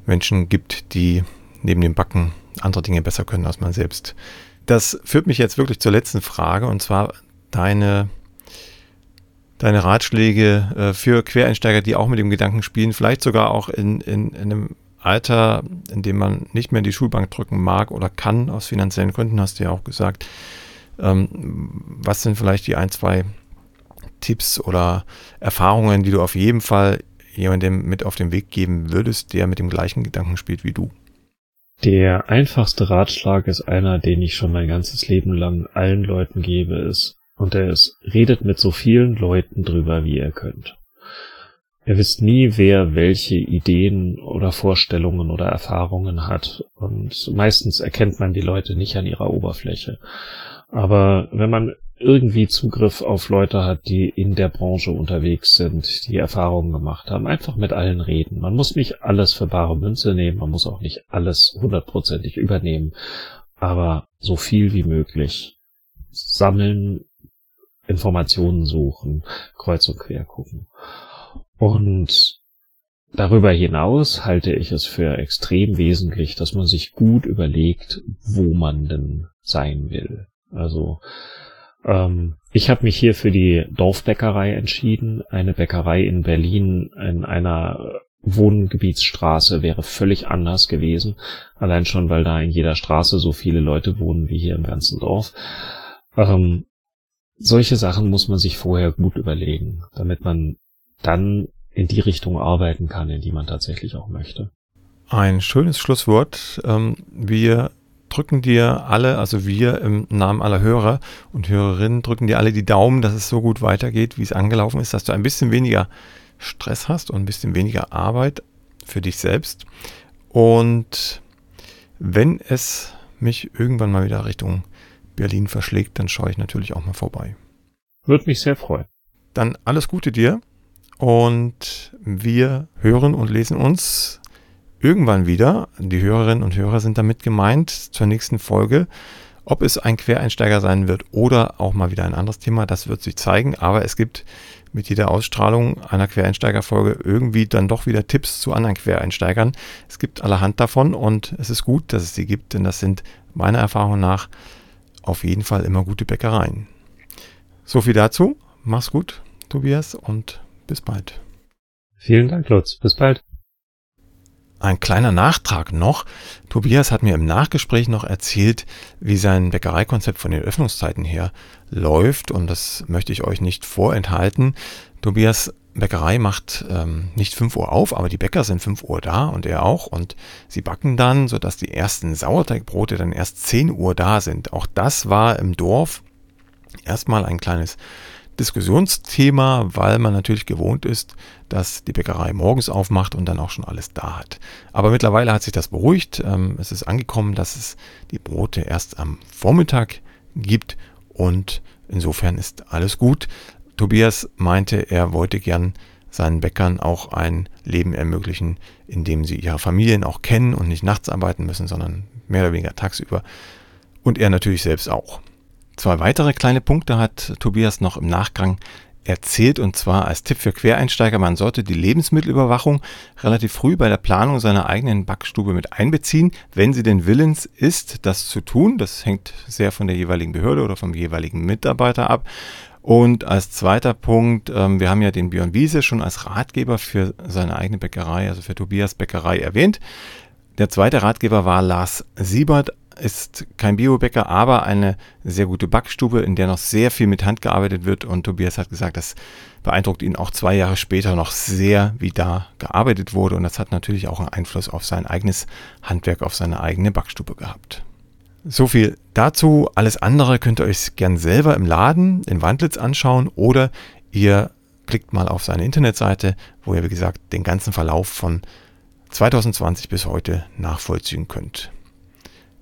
Menschen gibt, die neben dem Backen andere Dinge besser können als man selbst. Das führt mich jetzt wirklich zur letzten Frage und zwar deine, deine Ratschläge äh, für Quereinsteiger, die auch mit dem Gedanken spielen, vielleicht sogar auch in, in, in einem Alter, in dem man nicht mehr die Schulbank drücken mag oder kann, aus finanziellen Gründen, hast du ja auch gesagt. Ähm, was sind vielleicht die ein, zwei Tipps oder Erfahrungen, die du auf jeden Fall jemandem mit auf den Weg geben würdest, der mit dem gleichen Gedanken spielt wie du? Der einfachste Ratschlag ist einer, den ich schon mein ganzes Leben lang allen Leuten gebe, ist, und der ist, redet mit so vielen Leuten drüber, wie ihr könnt. Ihr wisst nie, wer welche Ideen oder Vorstellungen oder Erfahrungen hat. Und meistens erkennt man die Leute nicht an ihrer Oberfläche. Aber wenn man irgendwie Zugriff auf Leute hat, die in der Branche unterwegs sind, die Erfahrungen gemacht haben, einfach mit allen reden. Man muss nicht alles für bare Münze nehmen, man muss auch nicht alles hundertprozentig übernehmen, aber so viel wie möglich sammeln, Informationen suchen, kreuz und quer gucken. Und darüber hinaus halte ich es für extrem wesentlich, dass man sich gut überlegt, wo man denn sein will. Also ähm, ich habe mich hier für die Dorfbäckerei entschieden. Eine Bäckerei in Berlin in einer Wohngebietsstraße wäre völlig anders gewesen. Allein schon, weil da in jeder Straße so viele Leute wohnen wie hier im ganzen Dorf. Ähm, solche Sachen muss man sich vorher gut überlegen, damit man dann in die Richtung arbeiten kann, in die man tatsächlich auch möchte. Ein schönes Schlusswort. Ähm, wir drücken dir alle, also wir im Namen aller Hörer und Hörerinnen, drücken dir alle die Daumen, dass es so gut weitergeht, wie es angelaufen ist, dass du ein bisschen weniger Stress hast und ein bisschen weniger Arbeit für dich selbst. Und wenn es mich irgendwann mal wieder Richtung Berlin verschlägt, dann schaue ich natürlich auch mal vorbei. Würde mich sehr freuen. Dann alles Gute dir und wir hören und lesen uns irgendwann wieder. Die Hörerinnen und Hörer sind damit gemeint zur nächsten Folge. Ob es ein Quereinsteiger sein wird oder auch mal wieder ein anderes Thema, das wird sich zeigen. Aber es gibt mit jeder Ausstrahlung einer Quereinsteigerfolge irgendwie dann doch wieder Tipps zu anderen Quereinsteigern. Es gibt allerhand davon und es ist gut, dass es sie gibt, denn das sind meiner Erfahrung nach auf jeden Fall immer gute Bäckereien. So viel dazu. Mach's gut, Tobias, und bis bald. Vielen Dank, Lutz. Bis bald. Ein kleiner Nachtrag noch. Tobias hat mir im Nachgespräch noch erzählt, wie sein Bäckereikonzept von den Öffnungszeiten her läuft und das möchte ich euch nicht vorenthalten. Tobias Bäckerei macht ähm, nicht 5 Uhr auf, aber die Bäcker sind 5 Uhr da und er auch und sie backen dann, sodass die ersten Sauerteigbrote dann erst 10 Uhr da sind. Auch das war im Dorf erstmal ein kleines Diskussionsthema, weil man natürlich gewohnt ist, dass die Bäckerei morgens aufmacht und dann auch schon alles da hat. Aber mittlerweile hat sich das beruhigt. Ähm, es ist angekommen, dass es die Brote erst am Vormittag gibt und insofern ist alles gut. Tobias meinte, er wollte gern seinen Bäckern auch ein Leben ermöglichen, in dem sie ihre Familien auch kennen und nicht nachts arbeiten müssen, sondern mehr oder weniger tagsüber. Und er natürlich selbst auch. Zwei weitere kleine Punkte hat Tobias noch im Nachgang erzählt und zwar als Tipp für Quereinsteiger, man sollte die Lebensmittelüberwachung relativ früh bei der Planung seiner eigenen Backstube mit einbeziehen, wenn sie denn willens ist, das zu tun. Das hängt sehr von der jeweiligen Behörde oder vom jeweiligen Mitarbeiter ab. Und als zweiter Punkt, ähm, wir haben ja den Björn Wiese schon als Ratgeber für seine eigene Bäckerei, also für Tobias Bäckerei erwähnt. Der zweite Ratgeber war Lars Siebert, ist kein Biobäcker, aber eine sehr gute Backstube, in der noch sehr viel mit Hand gearbeitet wird. Und Tobias hat gesagt, das beeindruckt ihn auch zwei Jahre später noch sehr, wie da gearbeitet wurde. Und das hat natürlich auch einen Einfluss auf sein eigenes Handwerk, auf seine eigene Backstube gehabt. So viel dazu. Alles andere könnt ihr euch gern selber im Laden in Wandlitz anschauen oder ihr klickt mal auf seine Internetseite, wo ihr, wie gesagt, den ganzen Verlauf von 2020 bis heute nachvollziehen könnt.